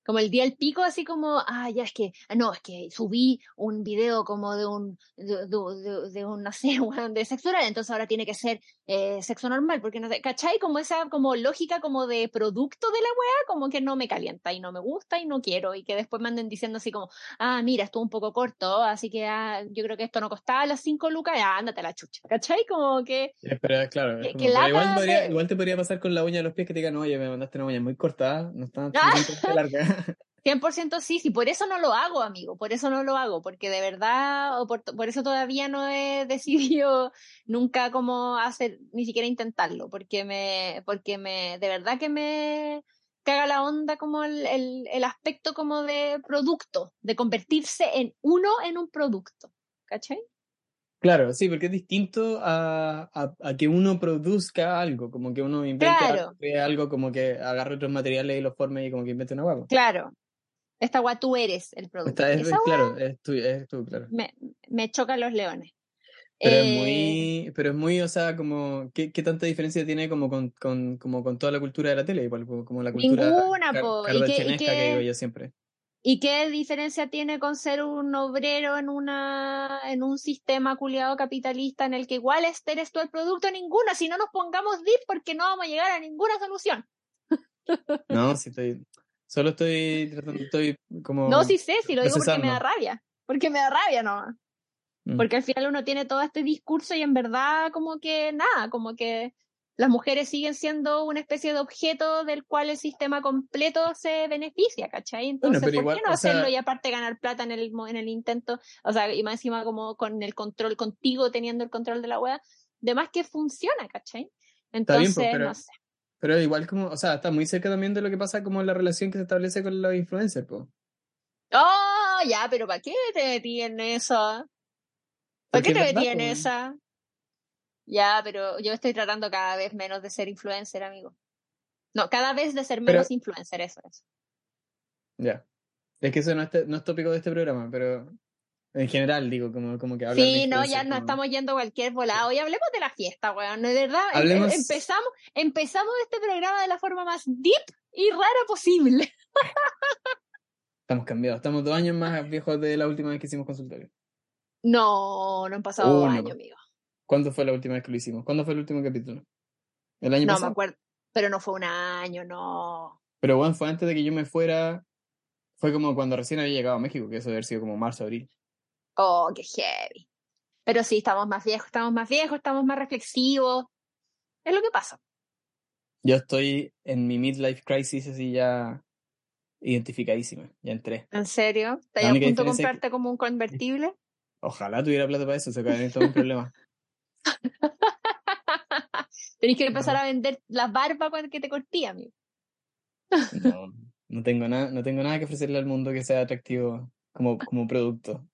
como el día del pico, así como, ah, ya es que, ah, no, es que subí un video como de un, de, de, de- de un, de sexo oral, entonces ahora tiene que ser eh, sexo normal, porque no sé, ¿cachai? Como esa como lógica como de producto de la weá, como que no me calienta y no me gusta y no quiero, y que después me anden diciendo así como, ah, mira, estuvo un poco corto, así que ah, yo creo que esto no costaba las cinco lucas, ya, ándate a la chucha, ¿cachai? Como que, Eh, Pero claro, es Que- como- que pero igual, lata podría- de- igual te podría pasar con la uña de los pies que te digan, oye, me mandaste una uña muy corta, no está Ah. suficientemente larga. 100% sí, sí, por eso no lo hago, amigo, por eso no lo hago, porque de verdad, o por, por eso todavía no he decidido nunca como hacer, ni siquiera intentarlo, porque me, porque me, de verdad que me caga la onda como el, el, el aspecto como de producto, de convertirse en uno en un producto, ¿cachai? Claro, sí, porque es distinto a, a, a que uno produzca algo, como que uno invente Claro. algo, como que agarre otros materiales y los forme y como que invente una hueá. Claro, esta guay tú eres el producto. Esta es, claro, es tú, es tú, claro. me, me chocan los leones. Pero es Eh, muy, pero es muy, o sea, como, ¿qué, qué tanta diferencia tiene como con, con, como con toda la cultura de la tele? Igual, como la cultura Ninguna, car- po, ¿y qué- y qué- que digo yo siempre. ¿Y qué diferencia tiene con ser un obrero en una en un sistema culiado capitalista en el que igual este eres tú el producto? Ninguna, si no nos pongamos deep porque no vamos a llegar a ninguna solución. No, sí estoy, solo estoy tratando, estoy como... No, sí sé, si lo digo porque me da rabia. Porque me da rabia nomás. Mm. Porque al final uno tiene todo este discurso y en verdad como que nada, como que las mujeres siguen siendo una especie de objeto del cual el sistema completo se beneficia, ¿cachai? Entonces, ¿por igual, qué no sea- hacerlo y aparte ganar plata en el, mo- en el intento? O sea, y más encima como con el control contigo teniendo el control de la web, de más que funciona, ¿cachai? Bien, Entonces, pero- no sé. Pero igual como, o sea, está muy cerca también de lo que pasa como la relación que se establece con los influencers, po. Oh, ya, pero ¿para qué te metí en eso? ¿Para qué te metí en esa? Ya, pero yo estoy tratando cada vez menos de ser influencer, amigo. No, cada vez de ser Pero- menos influencer, eso es. Ya. Es que eso no es, no es tópico de este programa, pero en general digo, como, como que Sí, no, ya no como- estamos yendo a cualquier volado. Y hablemos de la fiesta, weón. De verdad, em- Hablemos- em- empezamos, empezamos este programa de la forma más deep y rara posible. Estamos cambiados, estamos dos años más viejos de la última vez que hicimos consultorio. No, no han pasado dos Uno. años, amigo. ¿Cuándo fue la última vez que lo hicimos? ¿Cuándo fue el último capítulo? El año No me acuerdo. Pero no fue un año, no. Pero bueno, fue antes de que yo me fuera. Fue como cuando recién había llegado a México, que eso debe haber sido como marzo, abril. Oh, qué heavy. Pero sí, estamos más viejos, estamos más viejos, estamos más reflexivos. Es lo que pasa. Yo estoy en mi midlife crisis así ya identificadísima. Ya entré. ¿En serio? ¿Estás a punto de que- comprarte como un convertible? Ojalá tuviera plata para eso, se cae en todo un problema. Tenés que empezar a vender las barbas cuando que te cortí, amigo. No, no tengo nada, no tengo nada que ofrecerle al mundo que sea atractivo como, como producto.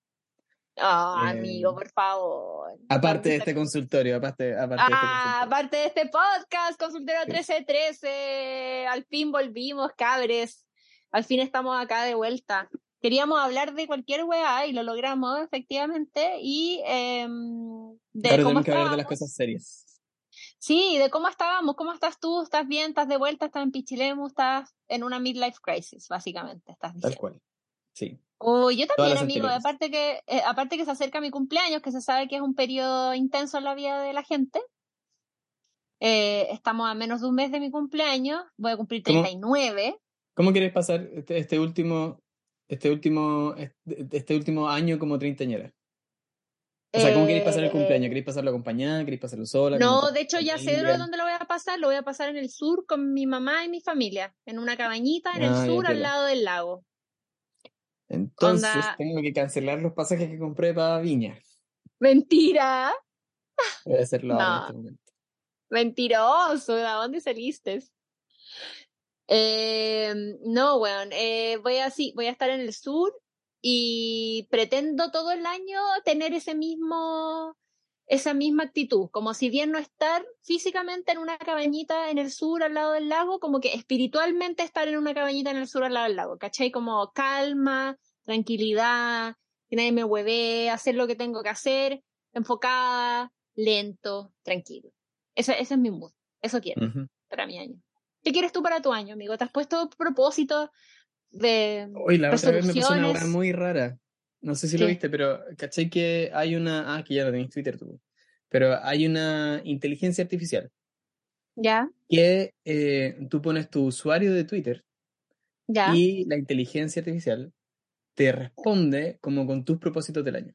Oh, Eh, amigo, por favor. Aparte de este consultorio, aparte, aparte de este Ah, consultorio. aparte de este podcast, Consultero Sí. 1313, al fin volvimos, cabres. Al fin estamos acá de vuelta. Queríamos hablar de cualquier weá y lo logramos, efectivamente. Y em, de Ahora cómo tenemos que hablar de las cosas serias. Sí, de cómo estábamos. ¿Cómo estás tú? ¿Estás bien? ¿Estás de vuelta? ¿Estás en Pichilemu? ¿Estás en una midlife crisis, básicamente? Estás Tal diciendo. cual. Sí. Oh, yo también, amigo. Aparte que, eh, aparte que se acerca mi cumpleaños, que se sabe que es un periodo intenso en la vida de la gente. Eh, estamos a menos de un mes de mi cumpleaños. Voy a cumplir ¿Cómo? 39. ¿Cómo quieres pasar este, este último, este último, este, este último año como treintañera? O sea, ¿cómo queréis pasar el Eh, cumpleaños? ¿Queréis pasarlo acompañada? ¿Queréis pasarlo sola? No, ¿Con de hecho ya sé de dónde lo voy a pasar. Lo voy a pasar en el sur con mi mamá y mi familia. En una cabañita en el Ah, sur, al lado del lago. Entonces Onda- tengo que cancelar los pasajes que compré para Viña. Mentira. Voy a hacerlo ahora en No. este momento. Mentiroso, ¿de dónde saliste? Eh, no, weón, eh, voy así, voy a estar en el sur y pretendo todo el año tener ese mismo, esa misma actitud, como si bien no estar físicamente en una cabañita en el sur al lado del lago, como que espiritualmente estar en una cabañita en el sur al lado del lago, ¿cachai? Como calma, tranquilidad, que nadie me hueve, hacer lo que tengo que hacer, enfocada, lento, tranquilo. Ese, ese es mi mood, eso quiero para mi año. ¿Qué quieres tú para tu año, amigo? ¿Te has puesto propósitos de Hoy la otra vez me pasó una resoluciones? hueá muy rara. No sé si lo viste, pero ¿cachai que hay una... Ah, que ya lo tenéis en Twitter tú. Pero hay una inteligencia artificial ¿Ya? que eh, tú pones tu usuario de Twitter ¿Ya? y la inteligencia artificial te responde como con tus propósitos del año.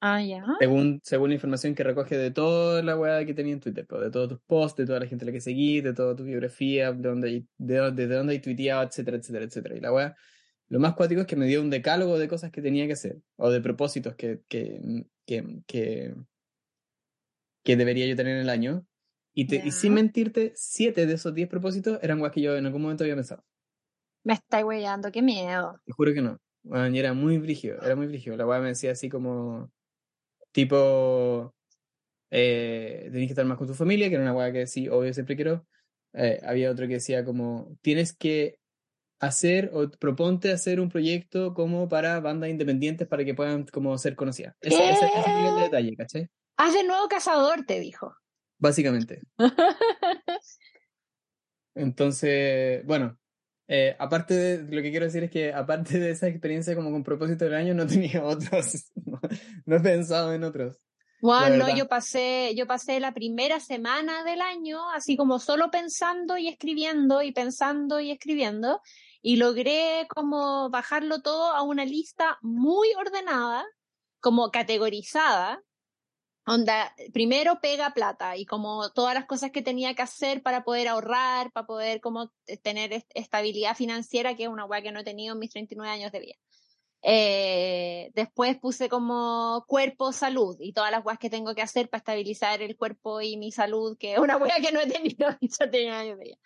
Ah, ya. Según, según la información que recoge de toda la weá que tenía en Twitter, pues, de todos tus posts, de toda la gente a la que seguís, de toda tu biografía, de dónde, hay- de, de dónde hay tuiteado, etcétera, etcétera, etcétera. Y la weá, lo más cuático es que me dio un decálogo de cosas que tenía que hacer, o de propósitos que, que, que, que, que debería yo tener en el año. Y, te, y Ya. sin mentirte, siete de esos diez propósitos eran weas que yo en algún momento había pensado. Me estáis weyando, qué miedo. Te juro que no. Weón, y era muy brígido, era muy brígido. La weá me decía así como, tipo, eh, tenés que estar más con tu familia, que era una weá que sí, obvio, siempre quiero. Eh, había otro que decía como, tienes que hacer o proponte hacer un proyecto como para bandas independientes para que puedan como ser conocidas. Ese, ese, ese nivel de detalle, ¿cachai? Haz de nuevo cazador, te dijo. Básicamente. Entonces, bueno, eh, aparte de lo que quiero decir es que aparte de esa experiencia como con propósito del año, no tenía otros, no, no he pensado en otros. La no, yo pasé, yo pasé la primera semana del año así como solo pensando y escribiendo y pensando y escribiendo y logré como bajarlo todo a una lista muy ordenada, como categorizada. Onda, primero pega plata y como todas las cosas que tenía que hacer para poder ahorrar, para poder como t- tener est- estabilidad financiera, que es una weá que no he tenido en mis 39 años de vida. Eh, después puse como cuerpo, salud y todas las weas que tengo que hacer para estabilizar el cuerpo y mi salud, que es una wea que no he tenido en mis 39 años de.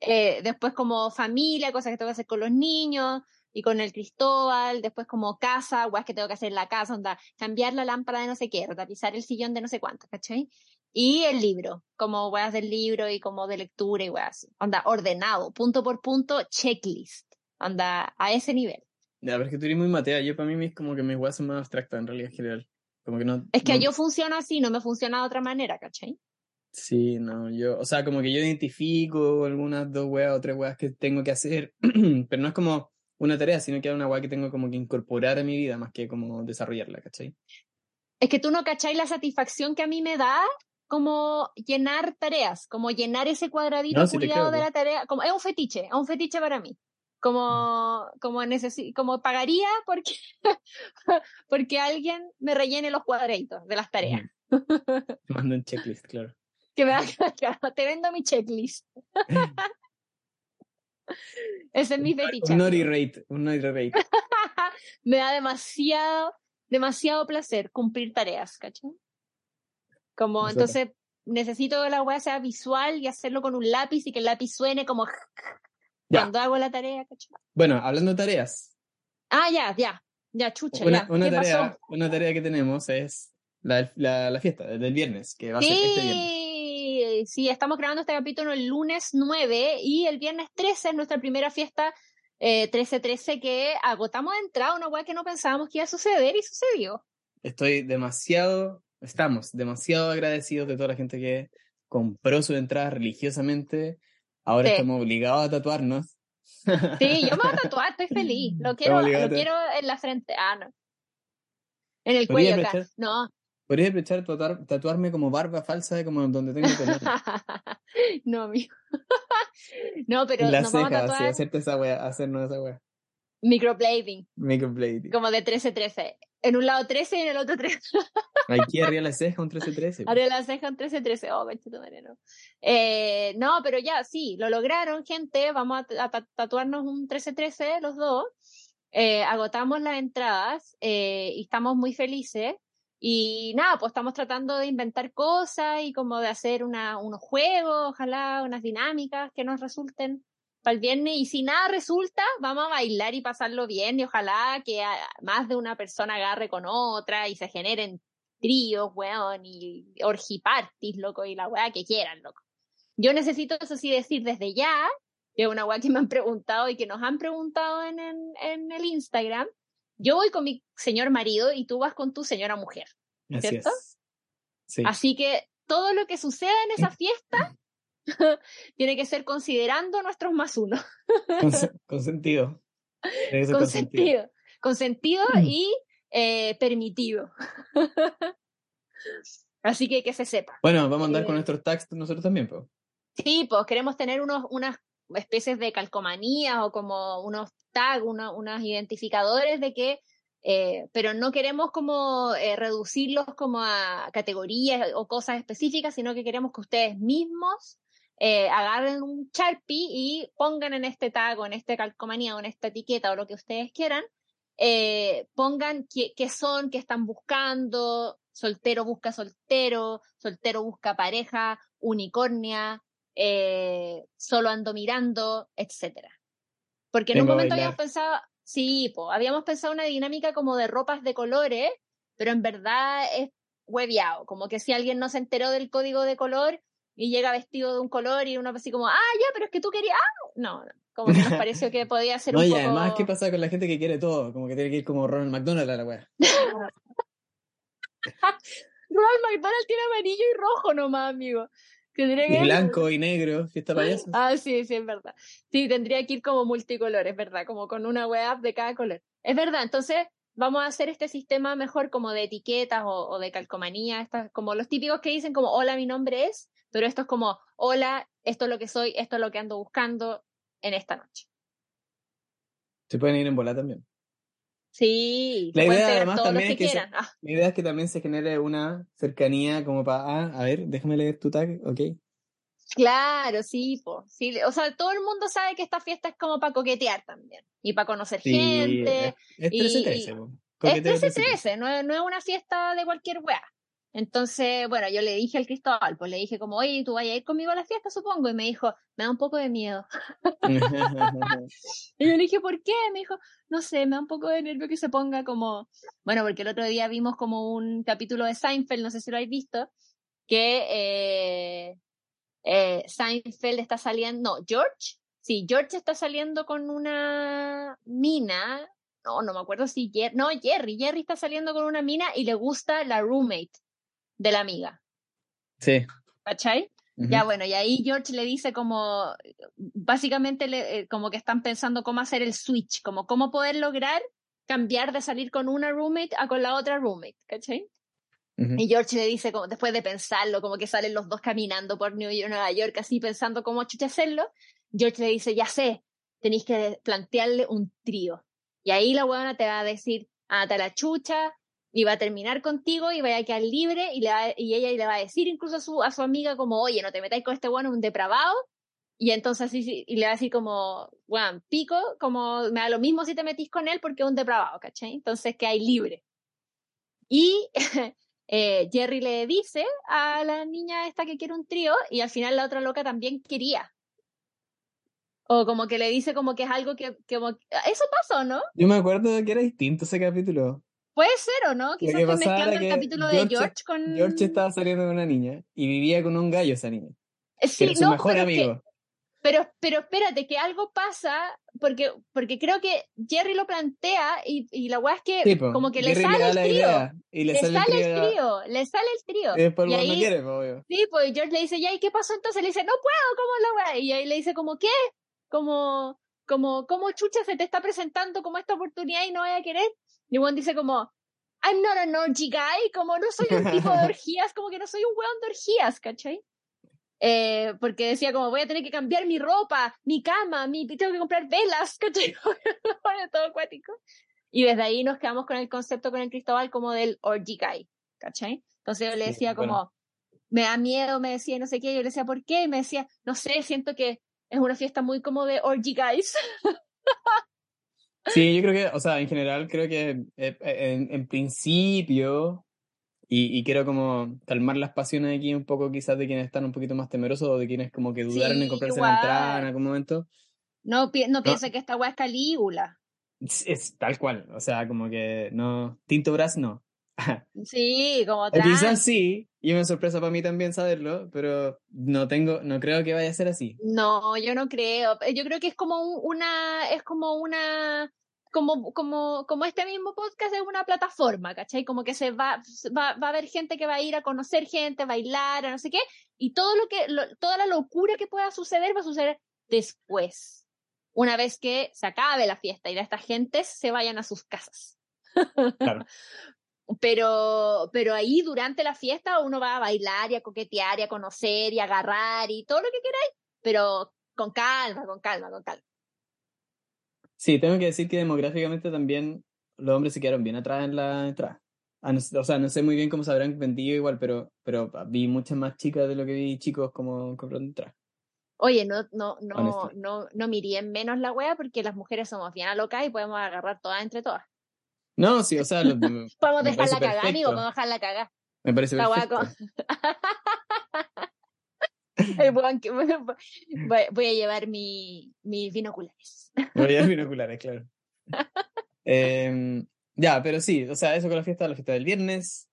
Eh, después como familia, cosas que tengo que hacer con los niños y con el Cristóbal, después como casa, weas que tengo que hacer en la casa, onda, cambiar la lámpara de no sé qué, retapizar el sillón de no sé cuánto, ¿cachai? Y el libro, como weas del libro y como de lectura y weas. Onda, ordenado, punto por punto, checklist. Onda, a ese nivel. Ya, pero es que tú eres muy matea. Yo para mí mis, como que mis weas son más abstractas en realidad en general. Como que no. Es que no- yo funciona así, no me funciona de otra manera, ¿cachai? Sí, no, yo, o sea, como que yo identifico algunas dos weas o tres weas que tengo que hacer, pero no es como una tarea, sino que es una wea que tengo como que incorporar a mi vida más que como desarrollarla, ¿cachai? Es que tú no cachai la satisfacción que a mí me da como llenar tareas, como llenar ese cuadradito No, te culiado creo, de la tarea, como es un fetiche, es un fetiche para mí. Como, como como pagaría porque, porque alguien me rellene los cuadraditos de las tareas. Te mando un checklist, claro. Que me haga, te vendo mi checklist. Ese es mi fetiche. Un naughty rate, un naughty rate. me da demasiado, demasiado placer cumplir tareas, ¿cachai? Como entonces necesito que la weá sea visual y hacerlo con un lápiz y que el lápiz suene como Ya. cuando hago la tarea, ¿cachai? Bueno, hablando de tareas, Ah, ya, ya, ya, chucha, una, ya. una ¿Qué tarea, pasó? una tarea que tenemos es la, la, la fiesta del viernes, que va a ser este viernes. Sí, sí, estamos grabando este capítulo el lunes 9 y el viernes 13 es nuestra primera fiesta eh, 13-13 que agotamos de entrada, una weá que no pensábamos que iba a suceder y sucedió. Estoy demasiado, estamos demasiado agradecidos de toda la gente que compró su entrada religiosamente. Ahora Sí. estamos obligados a tatuarnos. Sí, yo me voy a tatuar, estoy feliz. Lo quiero, lo quiero en la frente. Ah, no. En el cuello acá. aprovechar- No. Podría aprovechar tatuar, tatuarme como barba falsa, como donde tengo pelo. no, amigo. no, pero la nos vamos a ceja, tatuar sí, hacerte esa wea, hacernos esa wea. microblading, Microblading. como de 13-13. En un lado 13 y en el otro 13. Aquí arriba la ceja, un 13-13. Haré la ceja en 13-13. Oh, conchetumare, no. Eh, no, pero ya, sí, lo lograron, gente. Vamos a, a ta- tatuarnos un 13-13, los dos. Eh, agotamos las entradas eh, y estamos muy felices. Y nada, pues estamos tratando de inventar cosas y como de hacer una, unos juegos, ojalá unas dinámicas que nos resulten para el viernes. Y si nada resulta, vamos a bailar y pasarlo bien. Y ojalá que a- más de una persona agarre con otra y se generen tríos, weón, y orgipartis, loco, y la weá que quieran, loco. Yo necesito, eso sí, decir desde ya, que es una weá que me han preguntado y que nos han preguntado en, en, en el Instagram. Yo voy con mi señor marido y tú vas con tu señora mujer. Así ¿cierto? es. Sí. Así que todo lo que suceda en esa fiesta tiene que ser considerando nuestros más uno. Cons- consentido. Tiene que ser consentido. Consentido. Consentido y eh, permitido. Así que que se sepa. Bueno, vamos a andar con Eh, nuestros tags nosotros también, pues. Sí, pues queremos tener unos, unas especies de calcomanías o como unos tags, uno- unos identificadores de que, eh, pero no queremos como eh, reducirlos como a categorías o cosas específicas, sino que queremos que ustedes mismos eh, agarren un Sharpie y pongan en este tag o en esta calcomanía o en esta etiqueta o lo que ustedes quieran, eh, pongan qué, qué son, qué están buscando, soltero busca soltero, soltero busca pareja, unicornia, eh, solo ando mirando, etcétera. Porque en un Vengo momento habíamos pensado, sí, po, habíamos pensado una dinámica como de ropas de colores, pero en verdad es hueviado, como que si alguien no se enteró del código de color y llega vestido de un color y uno así como, ah, ya, pero es que tú querías, ah, no, no, como que nos pareció que podía ser No, un y poco... además, ¿qué pasa con la gente que quiere todo? Como que tiene que ir como Ronald McDonald a la wea. Ronald McDonald tiene amarillo y rojo nomás, amigo. Tendría Y blanco y negro, fiesta payaso. Ah, sí, sí, es verdad. Sí, tendría que ir como multicolor, es verdad, como con una web de cada color. Es verdad, entonces vamos a hacer este sistema mejor como de etiquetas o, o de calcomanía, estas, como los típicos que dicen como, hola, mi nombre es, pero esto es como, hola, esto es lo que soy, esto es lo que ando buscando en esta noche. Se pueden ir en bola también. Sí, La idea, además, también que es que se-. Ah, La idea es que también se genere una cercanía como para, ah, a ver, déjame leer tu tag, ok. claro, sí, po, sí, o sea, todo el mundo sabe que esta fiesta es como para coquetear también y para conocer Sí, gente. es, es y- 13-13, po. Es Coqueteo 13-13, no, no es una fiesta de cualquier weá. Entonces, bueno, yo le dije al Cristóbal, pues le dije como, oye, ¿tú vas a ir conmigo a la fiesta, supongo? Y me dijo, me da un poco de miedo. 13-13. Y yo le dije, ¿por qué? Me dijo, no sé, me da un poco de nervio que se ponga como, bueno, porque el otro día vimos como un capítulo de Seinfeld, no sé si lo habéis visto, que eh, eh, Seinfeld está saliendo, no, George, sí, George está saliendo con una mina, no, no me acuerdo si no, Jerry, Jerry está saliendo con una mina y le gusta la roommate de la amiga, Sí. ¿cachai? Ya, bueno, y ahí George le dice como, básicamente le- eh, como que están pensando cómo hacer el switch, como cómo poder lograr cambiar de salir con una roommate a con la otra roommate, ¿cachai? Y George le dice, como, después de pensarlo, como que salen los dos caminando por New York, Nueva York, así pensando cómo chucha hacerlo. George le dice, ya sé, tenéis que plantearle un trío. Y ahí la huevona te va a decir, ata la chucha, y va a terminar contigo y vaya a quedar libre, y, le va- y ella le va a decir incluso a su, a su amiga como, oye, no te metáis con este bueno, un depravado. Y entonces así, sí- y le va a decir como, weón, pico, como me da lo mismo si te metís con él porque es un depravado, ¿cachai? Entonces que hay libre. Y eh, Jerry le dice a la niña esta que quiere un trío y al final la otra loca también quería. O como que le dice como que es algo que, que eso pasó, ¿no? Yo me acuerdo que era distinto ese capítulo. Puede ser o no, quizás que estoy mezclando el capítulo de George- con... George estaba saliendo con una niña y vivía con un gallo esa niña, Eh, Sí, era su no, mejor pero es que- amigo. Pero, pero espérate, que algo pasa, porque, porque creo que Jerry lo plantea y, y la weá es que Sí, po, como que le sale la trío. y le, Le sale, sale el trío, le sale el trío. y después el Y weón no ahí- quiere, po, obvio. Sí, pues George le dice, ya, ¿y qué pasó entonces? Le dice, no puedo, ¿cómo la weá? Y ahí le dice, como, ¿qué? Como, como, ¿cómo chucha se te está presentando como esta oportunidad y no vaya a querer? Y Juan dice como, I'm not an orgy guy, como no soy un tipo de orgías, como que no soy un weón de orgías, ¿cachai? Eh, porque decía como, voy a tener que cambiar mi ropa, mi cama, mi, tengo que comprar velas, ¿cachai? Todo acuático. Y desde ahí nos quedamos con el concepto con el Cristóbal como del orgy guy, ¿cachai? Entonces yo le Sí, decía como, bueno. me da miedo, me decía no sé qué, yo le decía, ¿por qué? Y me decía, no sé, siento que es una fiesta muy como de orgy guys. Sí, yo creo que, o sea, en general creo que eh, en, en principio, y, y quiero como calmar las pasiones aquí un poco quizás de quienes están un poquito más temerosos o de quienes como que dudaron Sí, en comprarse igual. la entrada en algún momento, No, pi- no piense que esta weá es Calígula. es, es tal cual, o sea, como que no, Tinto Brass no. Sí, como trans. quizás sí, y una sorpresa para mí también saberlo, pero no tengo, no creo que vaya a ser así. No, yo no creo. Yo creo que es como un- una, es como una, como, como, como este mismo podcast es una plataforma, ¿cachai? Como que se va, va, va a haber gente que va a ir a conocer gente, a bailar, a no sé qué, y todo lo que, lo- toda la locura que pueda suceder va a suceder después. Una vez que se acabe la fiesta y estas gentes se vayan a sus casas. Claro. Pero, pero ahí durante la fiesta uno va a bailar y a coquetear y a conocer y a agarrar y todo lo que queráis, pero con calma, con calma, con calma. Sí, tengo que decir que demográficamente también los hombres se quedaron bien atrás en la entrada. Ah, no o sea, no sé muy bien cómo se habrán vendido igual, pero, pero vi muchas más chicas de lo que vi chicos como comprando entradas. Oye, no, no, no, Honesto. no, no miren menos la wea porque las mujeres somos bien alocadas y podemos agarrar todas entre todas. No, sí, o sea, lo- me Podemos dejarla cagar, amigo, perfecto. podemos dejarla cagar. me parece perfecto. Voy, a llevar mi, mis binoculares. Voy a dar binoculares, claro. Em, ya, pero sí, o sea, eso con la fiesta, la fiesta del viernes.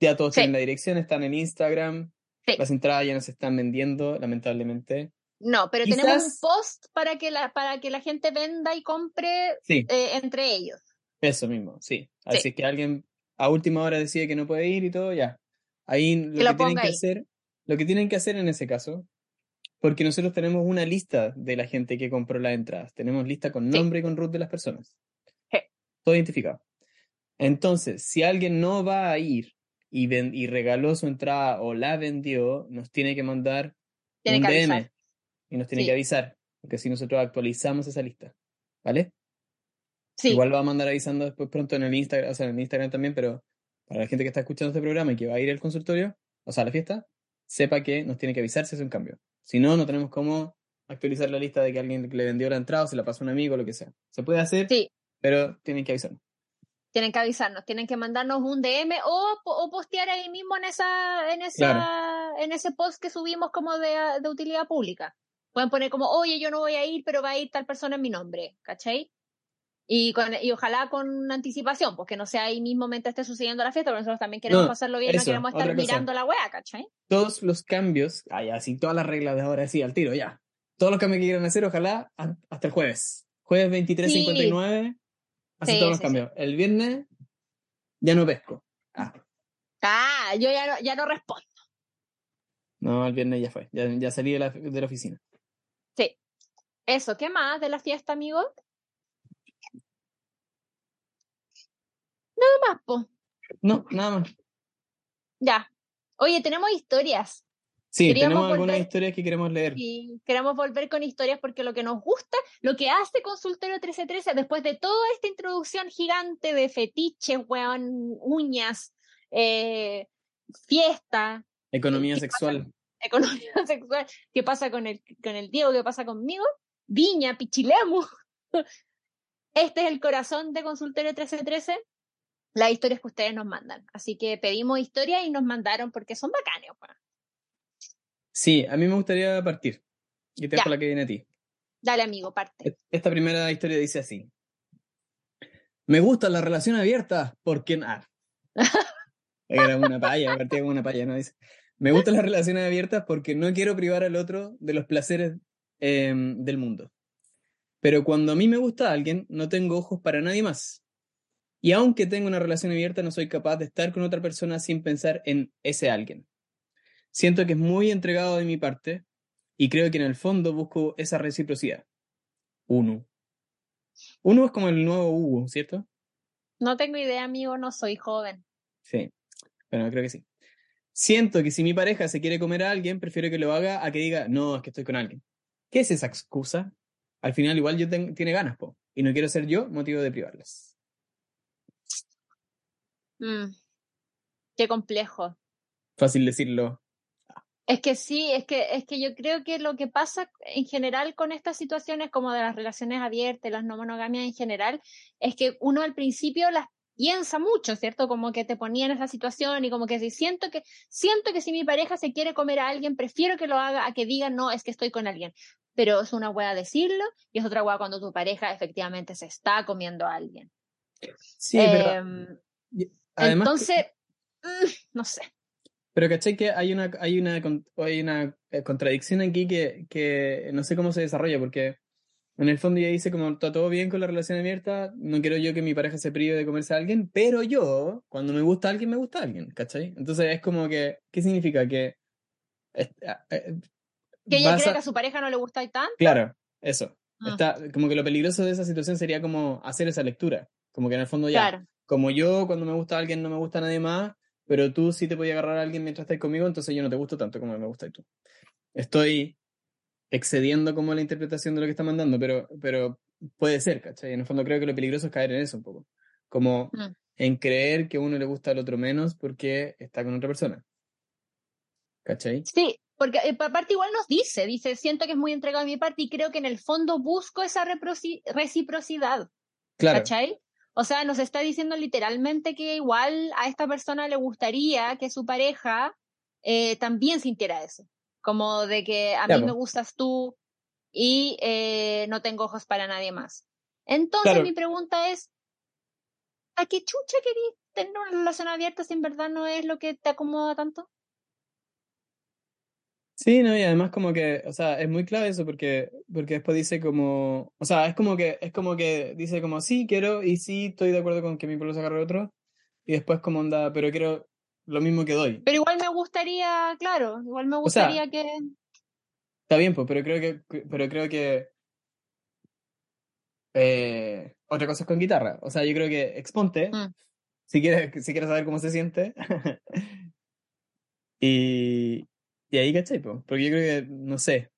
Ya todos Sí. tienen la dirección, están en Instagram. Sí. Las entradas ya no se están vendiendo, lamentablemente. No, pero tenemos un post para que la, para que la gente venda y compre Sí, eh, entre ellos. Eso mismo, sí. Así que alguien a última hora decide que no puede ir y todo, ya. Ahí lo que, lo tienen que hacer, lo que tienen que hacer en ese caso, porque nosotros tenemos una lista de la gente que compró las entradas. Tenemos lista con Sí. nombre y con root de las personas. Sí. Todo identificado. Entonces, si alguien no va a ir y, ven- y regaló su entrada o la vendió, nos tiene que mandar Tiene un que DM avisar. y nos tiene que avisar, porque así nosotros actualizamos esa lista. ¿Vale? Sí, Igual va a mandar avisando después pronto en el Instagram, o sea, en el Instagram también, pero para la gente que está escuchando este programa y que va a ir al consultorio, o sea, a la fiesta, sepa que nos tiene que avisar si hace un cambio. Si no, no tenemos cómo actualizar la lista de que alguien le vendió la entrada o se la pasó a un amigo o lo que sea. Se puede hacer, sí, pero tienen que avisarnos. tienen que avisarnos, tienen que mandarnos un DM o, o postear ahí mismo en esa, en esa, en ese post que subimos como de, de utilidad pública. Pueden poner como, oye, yo no voy a ir, pero va a ir tal persona en mi nombre, ¿cachai? Y, con, y ojalá con anticipación, porque no sea ahí mismo mientras esté sucediendo la fiesta, porque nosotros también queremos No, pasarlo bien, no queremos estar mirando la wea, ¿cachai? Todos los cambios, ah, ya, sí, todas las reglas de ahora, sí, al tiro, ya. Todos los cambios que quieran hacer, ojalá hasta el jueves. Jueves 23.59, hace Sí, todos los sí, cambios. El viernes, ya no pesco. Ah, Ah, yo ya no, ya no respondo. no, el viernes ya fue. Ya, ya salí de la, de la oficina. Sí. Eso, ¿qué más de la fiesta, amigo? Nada más, po. No, nada más. Ya. Oye, tenemos historias. Sí, tenemos algunas historias que queremos leer. Y queremos volver con historias porque lo que nos gusta, lo que hace Consultorio 1313, después de toda esta introducción gigante de fetiches, weón, uñas, eh, fiesta, Economía ¿Qué sexual. economía sexual, qué pasa con el, con el Diego, qué pasa conmigo, Viña, Pichilemu. Este es el corazón de Consultorio 1313, las historias que ustedes nos mandan. Así que pedimos historias y nos mandaron porque son bacanes, weón. Sí, a mí me gustaría partir. Y te dejo la que viene a ti. Dale, amigo, parte. E- Esta primera historia dice así. Me gusta la relación abierta porque... Ah. Era una paya, partía como una paya, ¿no? Dice. Me gustan las relaciones abiertas porque no quiero privar al otro de los placeres em, del mundo. Pero cuando a mí me gusta alguien, no tengo ojos para nadie más. Y aunque tengo una relación abierta, no soy capaz de estar con otra persona sin pensar en ese alguien. Siento que es muy entregado de mi parte y creo que en el fondo busco esa reciprocidad. Uno. Uno es como el nuevo Hugo, ¿cierto? No tengo idea, amigo, no soy joven. Sí. Bueno, creo que sí. Siento que si mi pareja se quiere comer a alguien, prefiero que lo haga a que diga, no, es que estoy con alguien. ¿Qué es esa excusa? Al final igual yo ten- tiene ganas, po. Y no quiero ser yo motivo de privarlas. Mm, Qué complejo. Fácil decirlo. Es que sí, es que, es que yo creo que lo que pasa en general con estas situaciones, como de las relaciones abiertas, las no monogamias en general, es que uno al principio las piensa mucho, ¿cierto? Como que te ponía en esa situación y como que si siento que, siento que si mi pareja se quiere comer a alguien, prefiero que lo haga a que diga, no, es que estoy con alguien. Pero es una hueá decirlo y es otra hueá cuando tu pareja efectivamente se está comiendo a alguien. Sí, pero además... entonces, mm, no sé. Pero caché que hay una, hay una, hay una eh, contradicción aquí que, que no sé cómo se desarrolla, porque en el fondo ella dice como está todo bien con la relación abierta, no quiero yo que mi pareja se prive de comerse a alguien, pero yo, cuando me gusta alguien, me gusta alguien, ¿cachai? Entonces es como que, ¿qué significa? Que... eh, eh, Que ella cree a- que a su pareja no le gusta y tanto. Claro, eso. Ah. Está, como que lo peligroso de esa situación sería como hacer esa lectura, como que en el fondo ya, Claro. Como yo cuando me gusta alguien no me gusta nadie más, pero tú sí te podías agarrar a alguien mientras estás conmigo, entonces yo no te gusto tanto como me gustas tú. Estoy excediendo como la interpretación de lo que está mandando, pero, pero puede ser, ¿cachai? En el fondo creo que lo peligroso es caer en eso un poco, como Mm. en creer que uno le gusta al otro menos porque está con otra persona. ¿Cachai? Sí, porque eh, aparte igual nos dice, dice, siento que es muy entregado de mi parte y creo que en el fondo busco esa reciprocidad, Claro, ¿cachai? O sea, nos está diciendo literalmente que igual a esta persona le gustaría que su pareja eh, también sintiera eso, como de que a mí me gustas tú y eh, no tengo ojos para nadie más. Entonces Claro. mi pregunta es, ¿a qué chucha querís tener una relación abierta si en verdad no es lo que te acomoda tanto? Sí, no, y además como que, o sea, es muy clave eso porque, porque después dice como, o sea, es como que, es como que dice como, sí, quiero, y sí, estoy de acuerdo con que mi pueblo se agarre otro, y después como onda, pero quiero lo mismo que doy. Pero igual me gustaría, claro, igual me O sea, gustaría que... Está bien, pues, pero creo que, pero creo que, eh, otra cosa es con guitarra, o sea, yo creo que exponte, Mm. si quieres, si quieres saber cómo se siente, y, y ahí, ¿cachai? po? Porque yo creo que, no sé,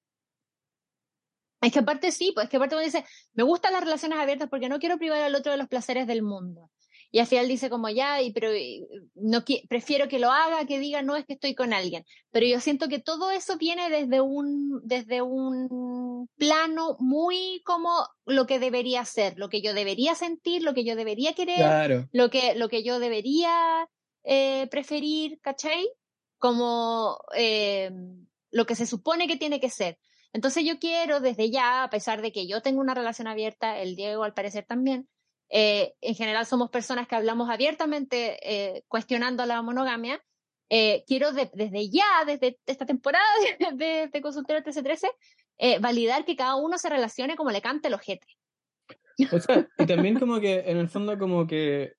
Es que aparte sí, pues es que aparte uno dice, me gustan las relaciones abiertas porque no quiero privar al otro de los placeres del mundo. Y al final dice como ya, y, pero y, no prefiero que lo haga, que diga no es que estoy con alguien. Pero yo siento que todo eso viene desde un, desde un plano muy como lo que debería ser, lo que yo debería sentir, lo que yo debería querer, claro, lo que, lo que yo debería eh, preferir, ¿cachai? Como eh, lo que se supone que tiene que ser. Entonces yo quiero desde ya, a pesar de que yo tengo una relación abierta, el Diego al parecer también, eh, en general somos personas que hablamos abiertamente eh, cuestionando la monogamia, eh, quiero de- desde ya, desde esta temporada de, de, de Consultorio 1313, eh, validar que cada uno se relacione como le cante el ojete. O sea, y también como que en el fondo como que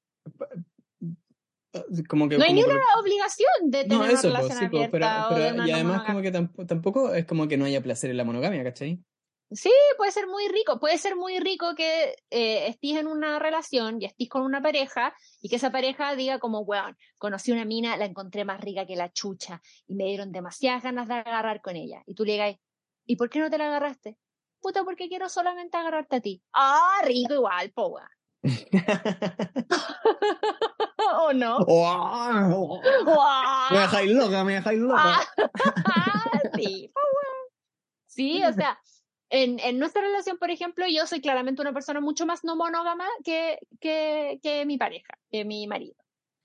como que No hay como ni por- una obligación de tener no, una eso, pues, relación sí, pues, pero, abierta o pero- de una y no además monogamia. como que tampoco, tampoco es como que no haya placer en la monogamia, ¿cachai? Sí, puede ser muy rico. Puede ser muy rico que eh, estés en una relación y estés con una pareja y que esa pareja diga como, weón, conocí una mina, la encontré más rica que la chucha y me dieron demasiadas ganas de agarrar con ella. Y tú le digas, ¿y por qué no te la agarraste? Puta, porque quiero solamente agarrarte a ti. Ah, rico igual, po, weón. ¿O no? ¡Wow! Me dejáis loca, me dejáis loca. Ah, sí. Sí, o sea, en, en, nuestra relación, por ejemplo, yo soy claramente una persona mucho más no monógama que, que, que mi pareja, que mi marido.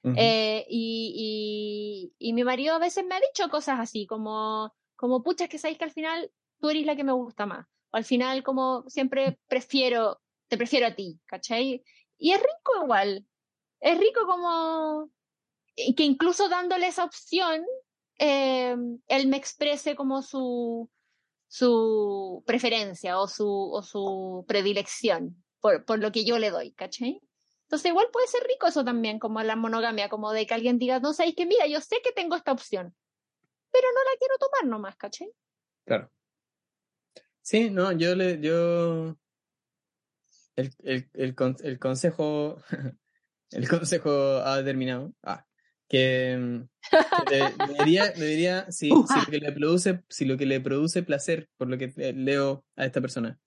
Uh -huh. eh, y, y, y, mi marido a veces me ha dicho cosas así, como, como pucha, que sabéis que al final tú eres la que me gusta más. O al final, como siempre prefiero, te prefiero a ti, ¿cachai? Y es rico igual. Es rico como que incluso dándole esa opción, eh, él me exprese como su, su preferencia o su, su predilección por, por lo que yo le doy, ¿cachai? Entonces igual puede ser rico eso también, como la monogamia, como de que alguien diga, no sabéis que mira, yo sé que tengo esta opción, pero no la quiero tomar nomás, ¿cachai? Claro. Sí, no, yo le, yo, el, el, el, el consejo, el consejo ha determinado, ah, que, que debería, debería si, si, lo que le produce, si lo que le produce placer, por lo que leo a esta persona,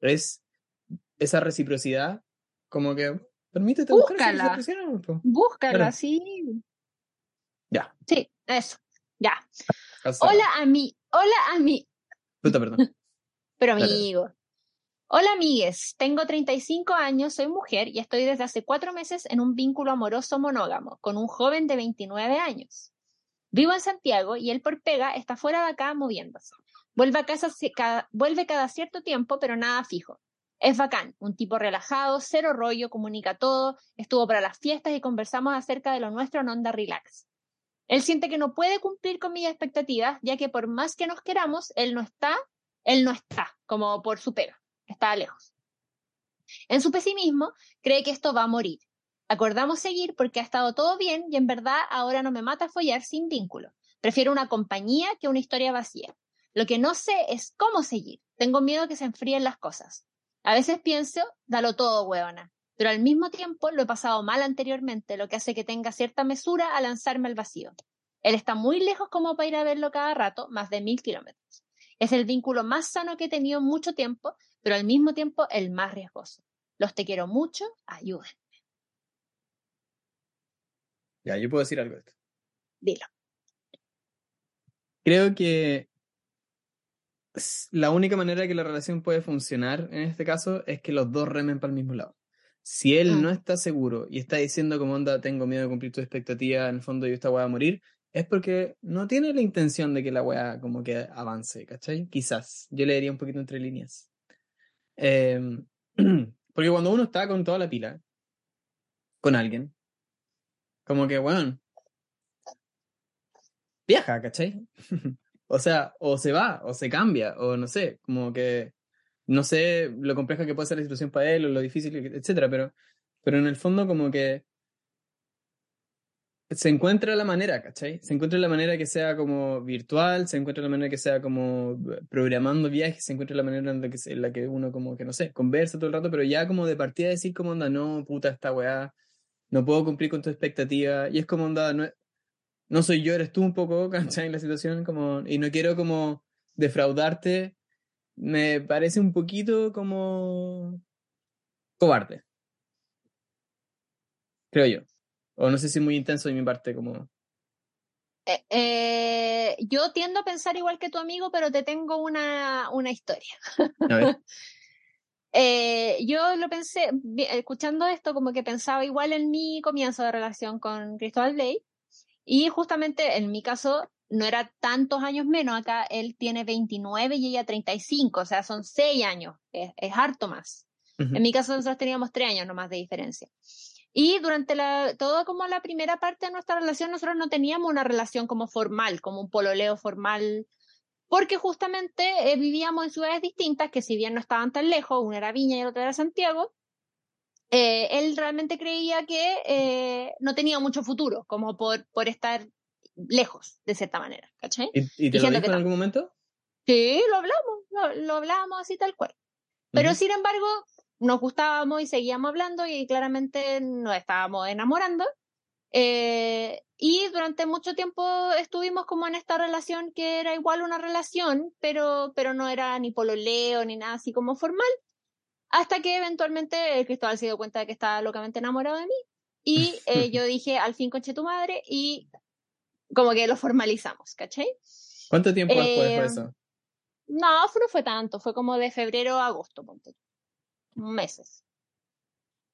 es esa reciprocidad, como que permítete Búscala. Búscala, Claro. sí. Ya, Sí, eso. Ya. hasta Hola a mí, hola a mí, Puta, perdón. pero amigo. Hola amigues, tengo 35 años, soy mujer y estoy desde hace cuatro meses en un vínculo amoroso monógamo con un joven de 29 años. Vivo en Santiago y él por pega está fuera de acá moviéndose. Vuelve a casa vuelve cada cierto tiempo, pero nada fijo. Es bacán, un tipo relajado, cero rollo, comunica todo, estuvo para las fiestas y conversamos acerca de lo nuestro en onda relax. Él siente que no puede cumplir con mis expectativas, ya que por más que nos queramos, él no está, él no está, como por su pega está lejos. En su pesimismo, cree que esto va a morir. Acordamos seguir porque ha estado todo bien y en verdad ahora no me mata follar sin vínculo. Prefiero una compañía que una historia vacía. Lo que no sé es cómo seguir. Tengo miedo que se enfríen las cosas. A veces pienso, dalo todo, huevona. Pero al mismo tiempo lo he pasado mal anteriormente, lo que hace que tenga cierta mesura a lanzarme al vacío. Él está muy lejos como para ir a verlo cada rato, más de mil kilómetros. Es el vínculo más sano que he tenido en mucho tiempo, pero al mismo tiempo el más riesgoso. Los te quiero mucho, ayuden. Ya, yo puedo decir algo de esto. Dilo. Creo que la única manera que la relación puede funcionar en este caso es que los dos remen para el mismo lado. Si él Mm. no está seguro y está diciendo como onda, tengo miedo de cumplir tu expectativa, en el fondo yo esta va a morir, es porque no tiene la intención de que la weá como que avance, ¿cachai? Quizás. Yo le diría un poquito entre líneas. Em, porque cuando uno está con toda la pila, con alguien, como que, weón, viaja, ¿cachai? o sea, o se va, o se cambia, o no sé, como que no sé lo compleja que puede ser la situación para él, o lo difícil, etcétera, pero, pero en el fondo como que se encuentra la manera, ¿cachai? Se encuentra la manera que sea como virtual, se encuentra la manera que sea como programando viajes, se encuentra la manera en la que, en la que uno como que, no sé, conversa todo el rato, pero ya como de partida decir como onda, no, puta, esta weá, no puedo cumplir con tu expectativa, y es como onda, no, no soy yo, eres tú un poco, ¿cachai? En la situación, como, y no quiero como defraudarte, me parece un poquito como cobarde, creo yo. O no sé si muy intenso de mi parte, como... Eh, eh, yo tiendo a pensar igual que tu amigo, pero te tengo una, una historia. A ver. Eh, yo lo pensé, escuchando esto, como que pensaba igual en mi comienzo de relación con Cristóbal Ley. Y justamente en mi caso, no era tantos años menos. Acá él tiene 29 y ella 35, o sea, son 6 años. Es, es harto más. En mi caso, nosotros teníamos 3 años nomás de diferencia. Y durante la, todo como la primera parte de nuestra relación, nosotros no teníamos una relación como formal, como un pololeo formal, porque justamente eh, vivíamos en ciudades distintas, que si bien no estaban tan lejos, una era Viña y la otra era Santiago, eh, él realmente creía que eh, no tenía mucho futuro, como por, por estar lejos, de cierta manera, ¿cachai? ¿Y, y te lo Diciendo dijo en algún momento? Sí, lo hablamos, lo, hablamos así tal cual. Pero sin embargo, nos gustábamos y seguíamos hablando y claramente nos estábamos enamorando. Eh, y durante mucho tiempo estuvimos como en esta relación que era igual una relación, pero, pero no era ni pololeo ni nada así como formal. Hasta que eventualmente el Cristóbal se dio cuenta de que estaba locamente enamorado de mí. Y eh, yo dije, al fin conche tu madre, y como que lo formalizamos, ¿cachai? ¿Cuánto tiempo después fue eh, eso? No, no fue tanto, fue como de febrero a agosto, ponte. Meses.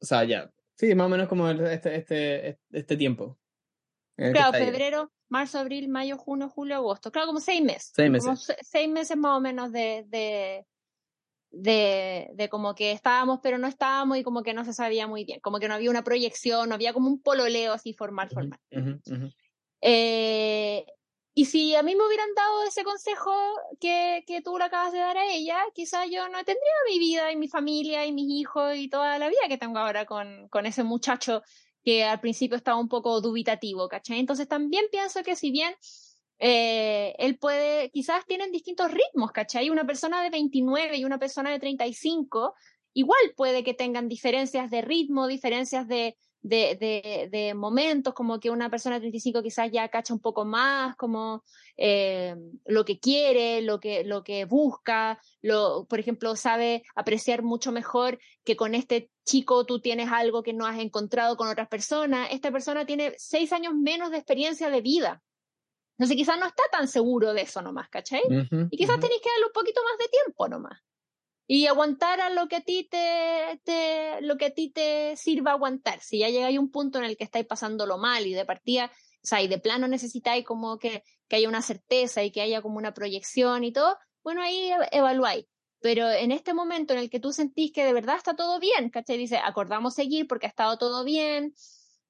O sea, ya. Sí, más o menos como este, este, este tiempo. Claro, febrero, marzo, abril, mayo, junio, julio, agosto. Claro, como seis meses. Seis meses. seis meses más o menos de, de, de, de, como que estábamos, pero no estábamos y como que no se sabía muy bien. Como que no había una proyección, no había como un pololeo así formal, formal. Eh, y si a mí me hubieran dado ese consejo que, que tú le acabas de dar a ella, quizás yo no tendría mi vida y mi familia y mis hijos y toda la vida que tengo ahora con, con ese muchacho que al principio estaba un poco dubitativo, ¿cachai? Entonces también pienso que si bien eh, él puede, quizás tienen distintos ritmos, ¿cachai? Una persona de 29 y una persona de 35, igual puede que tengan diferencias de ritmo, diferencias de, de, de, momentos, como que una persona de 35 quizás ya cacha un poco más, como eh, lo que quiere, lo que, lo que busca, lo, por ejemplo, sabe apreciar mucho mejor que con este chico tú tienes algo que no has encontrado con otras personas. Esta persona tiene seis años menos de experiencia de vida. Entonces quizás no está tan seguro de eso nomás, ¿cachai? y quizás tenéis que darle un poquito más de tiempo nomás y aguantar a lo que a ti te, te, lo que a ti te sirva aguantar. Si ya llegáis a un punto en el que estáis pasándolo mal y de partida, o sea, y de plano necesitáis como que, que haya una certeza y que haya como una proyección y todo, bueno, ahí evaluáis. Pero en este momento en el que tú sentís que de verdad está todo bien, ¿cachai? Dice, acordamos seguir porque ha estado todo bien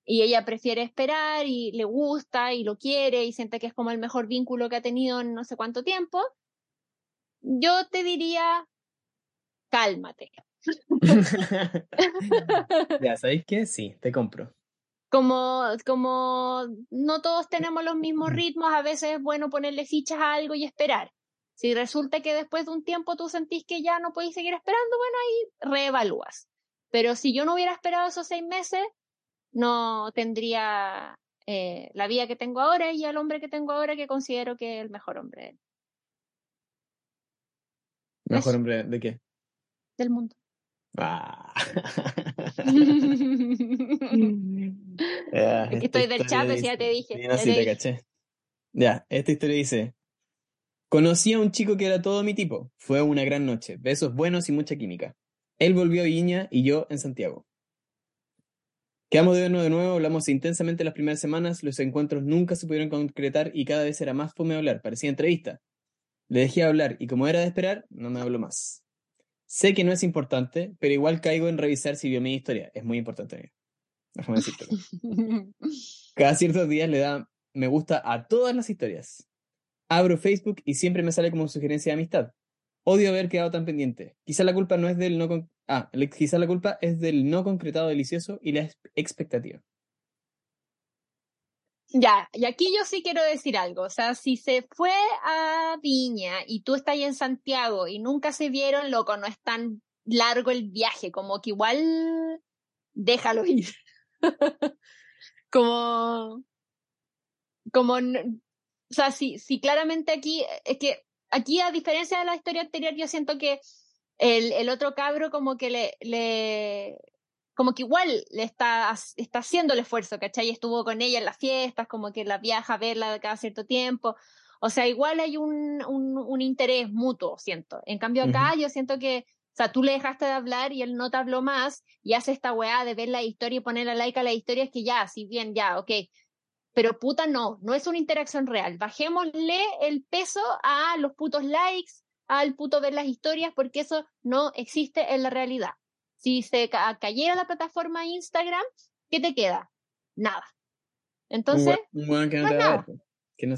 y ella prefiere esperar y le gusta y lo quiere y siente que es como el mejor vínculo que ha tenido en no sé cuánto tiempo, yo te diría, cálmate. ya, ¿sabéis qué? Sí, te compro. Como, como no todos tenemos los mismos ritmos, a veces es bueno ponerle fichas a algo y esperar. Si resulta que después de un tiempo tú sentís que ya no podéis seguir esperando, bueno, ahí reevalúas. Pero si yo no hubiera esperado esos seis meses, no tendría eh, la vida que tengo ahora y al hombre que tengo ahora que considero que es el mejor hombre. ¿Mejor hombre de qué? Del mundo. Ah. es que estoy del chat, ya te dije. ya te, caché. Ya, esta historia dice: Conocí a un chico que era todo mi tipo. Fue una gran noche, besos buenos y mucha química. Él volvió a Viña y yo en Santiago. Quedamos de vernos de nuevo, hablamos intensamente las primeras semanas, los encuentros nunca se pudieron concretar y cada vez era más fome hablar, parecía entrevista. Le dejé hablar y como era de esperar, no me habló más. Sé que no es importante, pero igual caigo en revisar si vio mi historia. Es muy importante. Déjame decirte. Cada ciertos días le da me gusta a todas las historias. Abro Facebook y siempre me sale como sugerencia de amistad. Odio haber quedado tan pendiente. Quizá la culpa no es del no ah, quizá la culpa es del no concretado delicioso y la expectativa. Ya, y aquí yo sí quiero decir algo. O sea, si se fue a Viña y tú estás ahí en Santiago y nunca se vieron, loco, no es tan largo el viaje, como que igual déjalo ir. como, como, o sea, si, si claramente aquí, es que aquí a diferencia de la historia anterior, yo siento que el, el otro cabro como que le, le, como que igual le está, está haciendo el esfuerzo, ¿cachai? Estuvo con ella en las fiestas, como que la viaja a verla cada cierto tiempo. O sea, igual hay un, un, interés mutuo, siento. En cambio acá yo siento que, o sea, tú le dejaste de hablar y él no te habló más y hace esta weá de ver la historia y poner la like a la historia, es que ya, si bien, ya, ok. Pero puta no, no es una interacción real. Bajémosle el peso a los putos likes, al puto ver las historias, porque eso no existe en la realidad. Si se cayera la plataforma Instagram, ¿qué te queda? Nada. Entonces, un buen que no, Que no,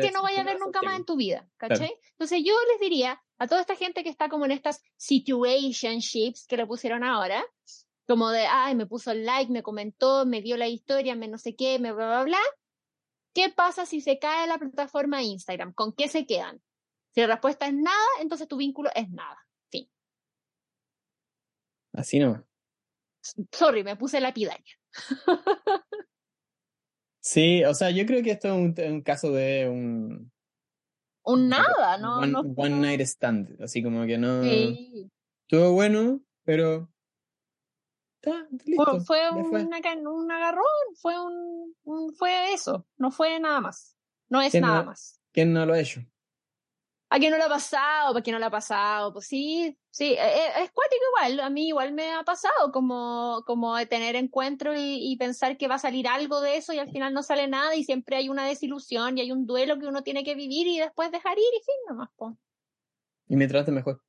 que no vaya a ver nunca más en tu vida, ¿cachai? Entonces yo les diría a toda esta gente que está como en estas situationships que le pusieron ahora, como de, ay, me puso el like, me comentó, me vio la historia, me no sé qué, me bla, bla, bla. ¿Qué pasa si se cae la plataforma Instagram? ¿Con qué se quedan? Si la respuesta es nada, entonces tu vínculo es nada. Así no. Sorry, me puse lapidaria. Sí, o sea, yo creo que esto es un, un caso de un... Un nada, ¿no? One, no, one night stand, así como que no... Sí. Estuvo bueno, pero... Está, listo. Fue, fue un, fue. una- un agarrón, fue un, un- fue eso, no fue nada más. No es nada no- más. ¿Quién no lo ha hecho? ¿A quién no le ha pasado? ¿Para quién no le ha pasado? Pues sí, sí, eh, eh, es cuático igual, a mí igual me ha pasado como, como tener encuentro y, y pensar que va a salir algo de eso y al final no sale nada y siempre hay una desilusión y hay un duelo que uno tiene que vivir y después dejar ir y fin nomás, po. Y mientras antes mejor.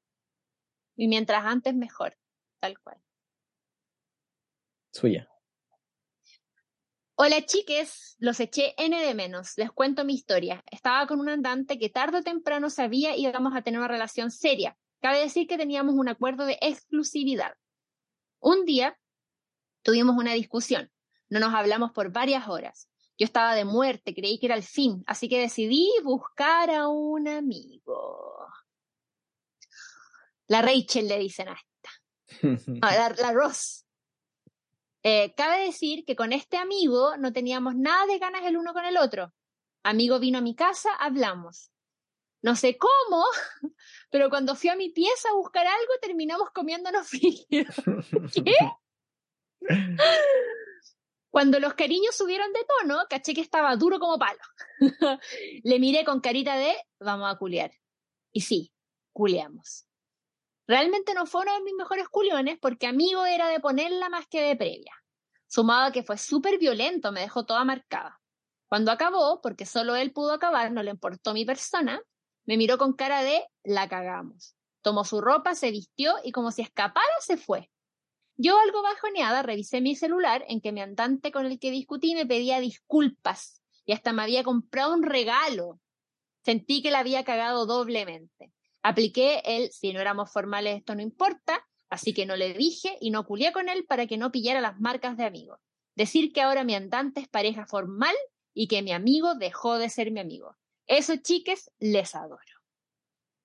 Y mientras antes mejor, tal cual. Suya. Hola chiques, los eché N de menos. Les cuento mi historia. Estaba con un andante que tarde o temprano sabía íbamos a tener una relación seria. Cabe decir que teníamos un acuerdo de exclusividad. Un día tuvimos una discusión. No nos hablamos por varias horas. Yo estaba de muerte, creí que era el fin, así que decidí buscar a un amigo. La Rachel le dicen a esta. No, la, la Ross. Eh, cabe decir que con este amigo no teníamos nada de ganas el uno con el otro. Amigo vino a mi casa, hablamos. No sé cómo, pero cuando fui a mi pieza a buscar algo, terminamos comiéndonos frígidos. ¿Qué? Cuando los cariños subieron de tono, caché que estaba duro como palo. Le miré con carita de, vamos a culear. Y sí, culeamos. Realmente no fue uno de mis mejores culiones porque amigo era de ponerla más que de previa. Sumado a que fue súper violento, me dejó toda marcada. Cuando acabó, porque solo él pudo acabar, no le importó mi persona, me miró con cara de la cagamos. Tomó su ropa, se vistió y como si escapara se fue. Yo, algo bajoneada, revisé mi celular en que mi andante con el que discutí me pedía disculpas y hasta me había comprado un regalo. Sentí que la había cagado doblemente. Apliqué el si no éramos formales esto no importa, así que no le dije y no culié con él para que no pillara las marcas de amigo. Decir que ahora mi andante es pareja formal y que mi amigo dejó de ser mi amigo. Eso, chiques, les adoro.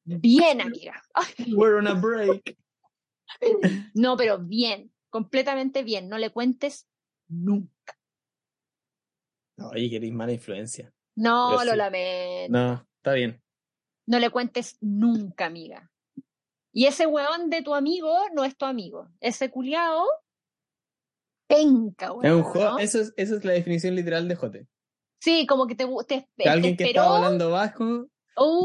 Bien, amiga. We're on a break. no, pero bien, completamente bien. No le cuentes nunca. Oye, que eres mala influencia. No, Pero lo sí. lamento. No. No, está bien. Le cuentes nunca, amiga. Y ese weón de tu amigo no es tu amigo. Ese culiao, penca, weón. Es ¿no? eso, es, eso es la definición literal de jote. Sí, como que te, te, alguien que esperó. estaba hablando bajo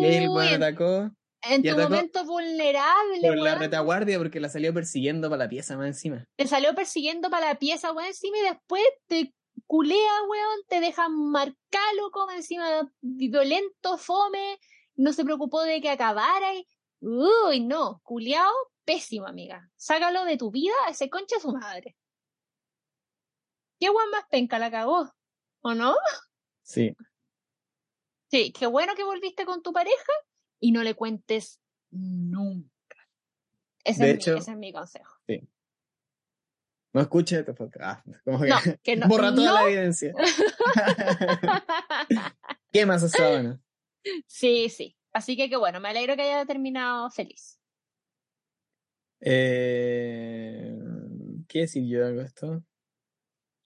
y ahí el Uy, weón atacó en y tu atacó momento vulnerable, por la retaguardia porque la salió persiguiendo para la pieza más encima. te salió persiguiendo para la pieza, weón, encima y después te culea, weón, te deja marcar, loco, más encima violento, fome, no se preocupó de que acabara y... Uy, no, culeado, pésimo, amiga. Sácalo de tu vida a ese concha de su madre. ¿Qué weón más penca la cagó? ¿O no? Sí. Sí, qué bueno que volviste con tu pareja y no le cuentes nunca. Ese, De es, hecho- mi, ese es mi consejo. No escuches este podcast. Ah, como que No, que no. borra toda no. la evidencia. Quema esa sábana. Sí, sí. Así que qué bueno, me alegro que haya terminado feliz. Eh, ¿Qué decir yo de esto?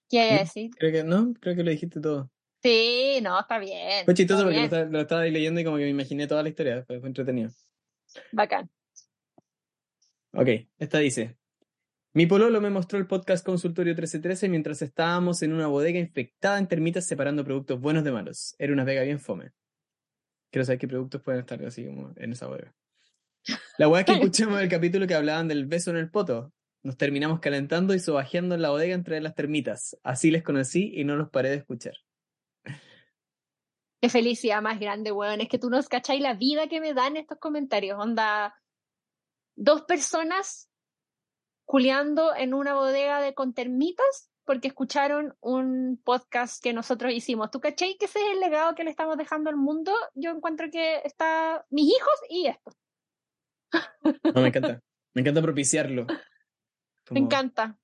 ¿Qué hay a decir? Creo que no, creo que lo dijiste todo. Sí, no, está bien. Fue chistoso porque lo estaba, lo estaba ahí leyendo y como que me imaginé toda la historia. Fue, fue entretenido. Bacán. Ok, esta dice. Mi pololo me mostró el podcast Consultorio 1313 mientras estábamos en una bodega infectada en termitas separando productos buenos de malos. Era una pega bien fome. Quiero saber qué productos pueden estar así como en esa bodega. La weá es que escuchamos el capítulo que hablaban del beso en el poto. Nos terminamos calentando y sobajeando en la bodega entre las termitas. Así les conocí y no los paré de escuchar. Qué felicidad más grande, weón. Es que tú no cacháis la vida que me dan estos comentarios. Onda, dos personas culeando en una bodega de con termitas porque escucharon un podcast que nosotros hicimos. ¿Tú cachai que ese es el legado que le estamos dejando al mundo? Yo encuentro que está mis hijos y esto. No, me encanta. Me encanta propiciarlo. Me encanta.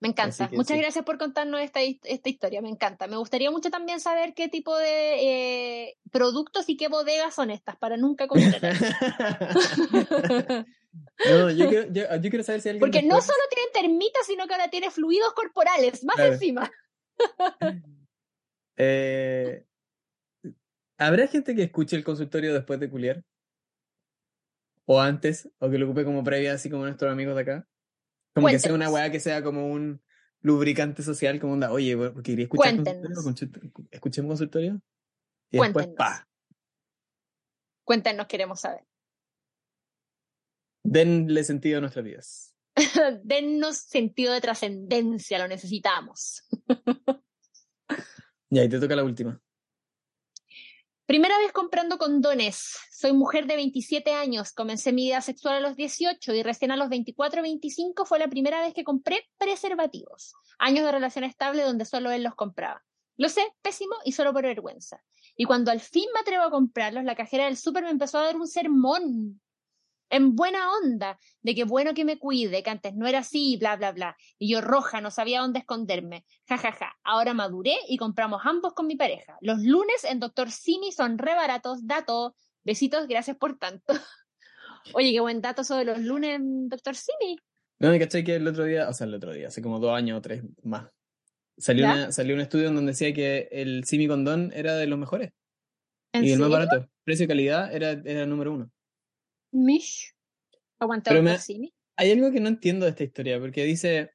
Me encanta. Muchas gracias por contarnos esta, esta, historia, me encanta. Me gustaría mucho también saber qué tipo de eh, productos y qué bodegas son estas para nunca comprar. no, yo quiero, yo, quiero, saber si alguien. Porque no solo tienen termitas, sino que ahora tiene fluidos corporales, más encima. eh, ¿Habrá gente que escuche el consultorio después de culiar? ¿O antes? ¿O que lo ocupe como previa, así como nuestros amigos de acá? Como que sea una weá que sea como un lubricante social, como onda, oye, quería escuchar consultorio, escuchemos consultorio. Y después, pa. Cuéntenos, queremos saber. Denle sentido a nuestras vidas. Dennos sentido de trascendencia, lo necesitamos. y ahí te toca la última. Primera vez comprando condones. Soy mujer de 27 años. Comencé mi vida sexual a los 18 y recién a los 24 o 25 fue la primera vez que compré preservativos. Años de relación estable donde solo él los compraba. Lo sé, pésimo y solo por vergüenza. Y cuando al fin me atrevo a comprarlos, la cajera del súper me empezó a dar un sermón en buena onda, de que bueno que me cuide, que antes no era así, bla, bla, bla. Y yo roja, no sabía dónde esconderme. Ja, ja, ja. Ahora maduré y compramos ambos con mi pareja. Los lunes en Doctor Simi son re baratos, dato. Besitos, gracias por tanto. Oye, qué buen dato sobre los lunes en Doctor Simi. No, me caché que el otro día, o sea, el otro día, hace como dos años o tres más, salió, salió un estudio en donde decía que el Simi Condón era de los mejores. y el más barato. Precio y calidad era, era número uno. Mish. Hay algo que no entiendo de esta historia, porque dice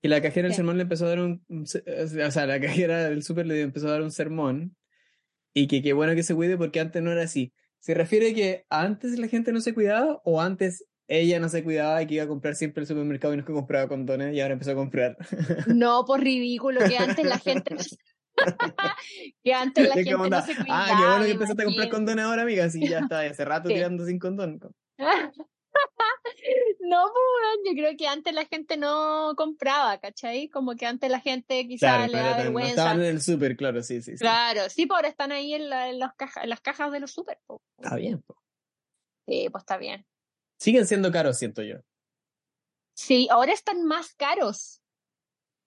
que la cajera del sermón le empezó a dar un. O sea, la cajera del súper le empezó a dar un sermón y que qué bueno que se cuide porque antes no era así. ¿Se refiere que antes la gente no se cuidaba o antes ella no se cuidaba y que iba a comprar siempre el supermercado y no es que compraba condones y ahora empezó a comprar? No, por ridículo, que antes la gente. que antes la gente no se cuidaba. Ah, qué bueno que empezaste a comprar condones ahora, amiga. Sí, ya está, hace rato tirando sin condón. no, pues, yo creo que antes la gente no compraba, ¿cachai? Como que antes la gente quizás le da vergüenza. estaban en el súper, claro, sí, sí, Claro, sí, pues ahora están ahí en, en, las cajas de los súper. Está bien. Sí, pues está bien. Siguen siendo caros, siento yo. Sí, ahora están más caros.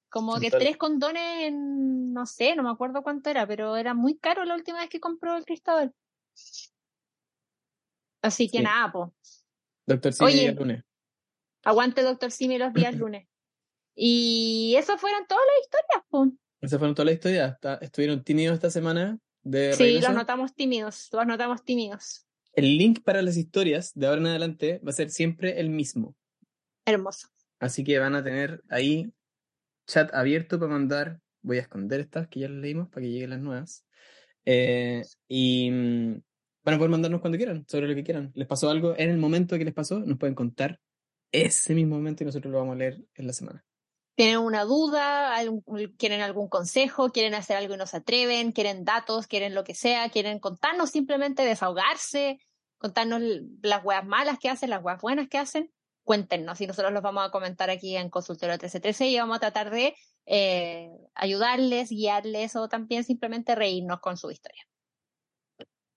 Como que tres condones en, no sé, no me acuerdo cuánto era, pero era muy caro la última vez que compró el Cristóbal. Así que nada, po. Doctor Simi el lunes. Aguante Doctor Simi los días lunes. Y esas fueron todas las historias, po. Esas fueron todas las historias. estuvieron tímidos esta semana. De sí, los notamos tímidos, los notamos tímidos. El link para las historias de ahora en adelante va a ser siempre el mismo. Hermoso. Así que van a tener ahí chat abierto para mandar. Voy a esconder estas que ya las leímos para que lleguen las nuevas. Eh, y mm, van a poder mandarnos cuando quieran, sobre lo que quieran. ¿Les pasó algo en el momento que les pasó? Nos pueden contar ese mismo momento y nosotros lo vamos a leer en la semana. ¿Tienen una duda? ¿Quieren algún consejo? ¿Quieren hacer algo y no se atreven? ¿Quieren datos? ¿Quieren lo que sea? ¿Quieren contarnos simplemente, desahogarse? ¿Contarnos las weas malas que hacen, las weas buenas que hacen? Cuéntenos y nosotros los vamos a comentar aquí en Consultorio 1313 y vamos a tratar de eh, ayudarles, guiarles o también simplemente reírnos con su historia.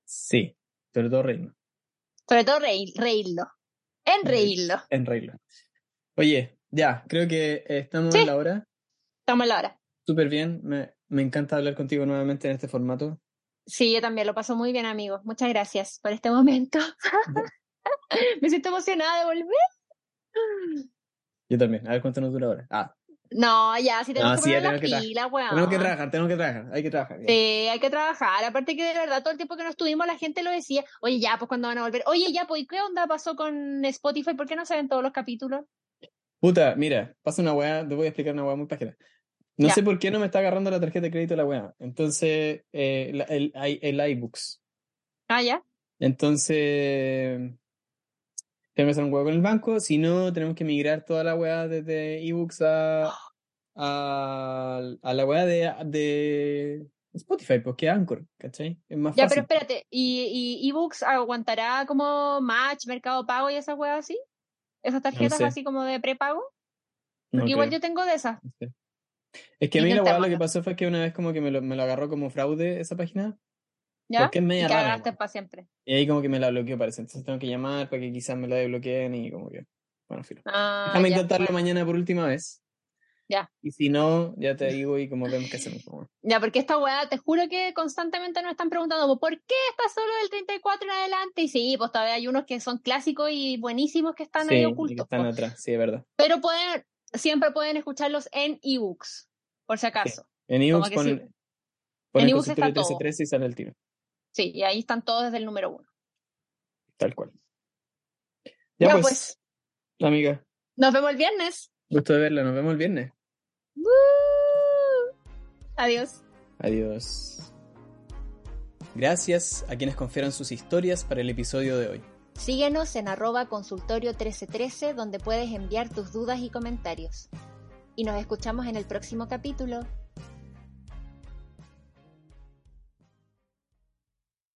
Sí, sobre todo reírlo. Sobre todo reírlo. En reírlo. En reírlo. Oye, ya, creo que estamos en la hora. Estamos en la hora. Súper bien. Me, me encanta hablar contigo nuevamente en este formato. Sí, yo también lo paso muy bien, amigos. Muchas gracias por este momento. me siento emocionada de volver. Yo también. A ver cuánto nos dura ahora. Ah, no, ya, si tenemos que poner la pila, weón. Tenemos que trabajar, tenemos que trabajar, hay que trabajar. Sí, hay que trabajar. Aparte que de verdad, todo el tiempo que nos estuvimos, la gente lo decía, oye, ya, pues cuando van a volver. Oye, ya, pues, ¿qué onda pasó con Spotify? ¿Por qué no saben todos los capítulos? Puta, mira, pasa una weá, te voy a explicar una weá muy página. No sé por qué no me está agarrando la tarjeta de crédito la weá. Entonces, eh, el, el iBooks. Ah, ya. Entonces, tenemos que hacer un huevo con el banco, si no, tenemos que migrar toda la weá desde ebooks a, a, a la weá de, de Spotify, porque pues, Anchor, ¿cachai? Es más ya, pero espérate, ¿y, ebooks aguantará como Match, Mercado Pago y esas weas así? ¿Esas tarjetas así como de prepago? Porque igual yo tengo de esas. Es que a mí la weá lo que pasó fue que una vez como que me lo, me lo agarró como fraude esa página ¿Ya? Porque es media y para siempre. Y ahí como que me la bloqueó, parece. Entonces tengo que llamar para que quizás me la desbloqueen y como que. Bueno, filo. Ah, Déjame intentarlo mañana por última vez. Ya. Y si no, ya te digo y como vemos qué hacemos. pues, bueno. Ya, porque esta weá, te juro que constantemente nos están preguntando, ¿por qué está solo del 34 en adelante? Y sí, pues todavía hay unos que son clásicos y buenísimos que están Sí, ahí y que ocultos. están po. atrás, sí, es verdad. Pero pueden, siempre pueden escucharlos en ebooks, por si acaso. En ebooks que ponen, sí. ponen ebooks está todo. 1313 y sale el tiro. Sí, y ahí están todos desde el número uno. Tal cual. Ya, Ya, pues, pues, amiga, nos vemos el viernes. gusto de verla. Nos vemos el viernes. ¡Woo! Adiós. Adiós. Gracias a quienes confiaron sus historias para el episodio de hoy. Síguenos en arroba consultorio 1313 donde puedes enviar tus dudas y comentarios. Y nos escuchamos en el próximo capítulo.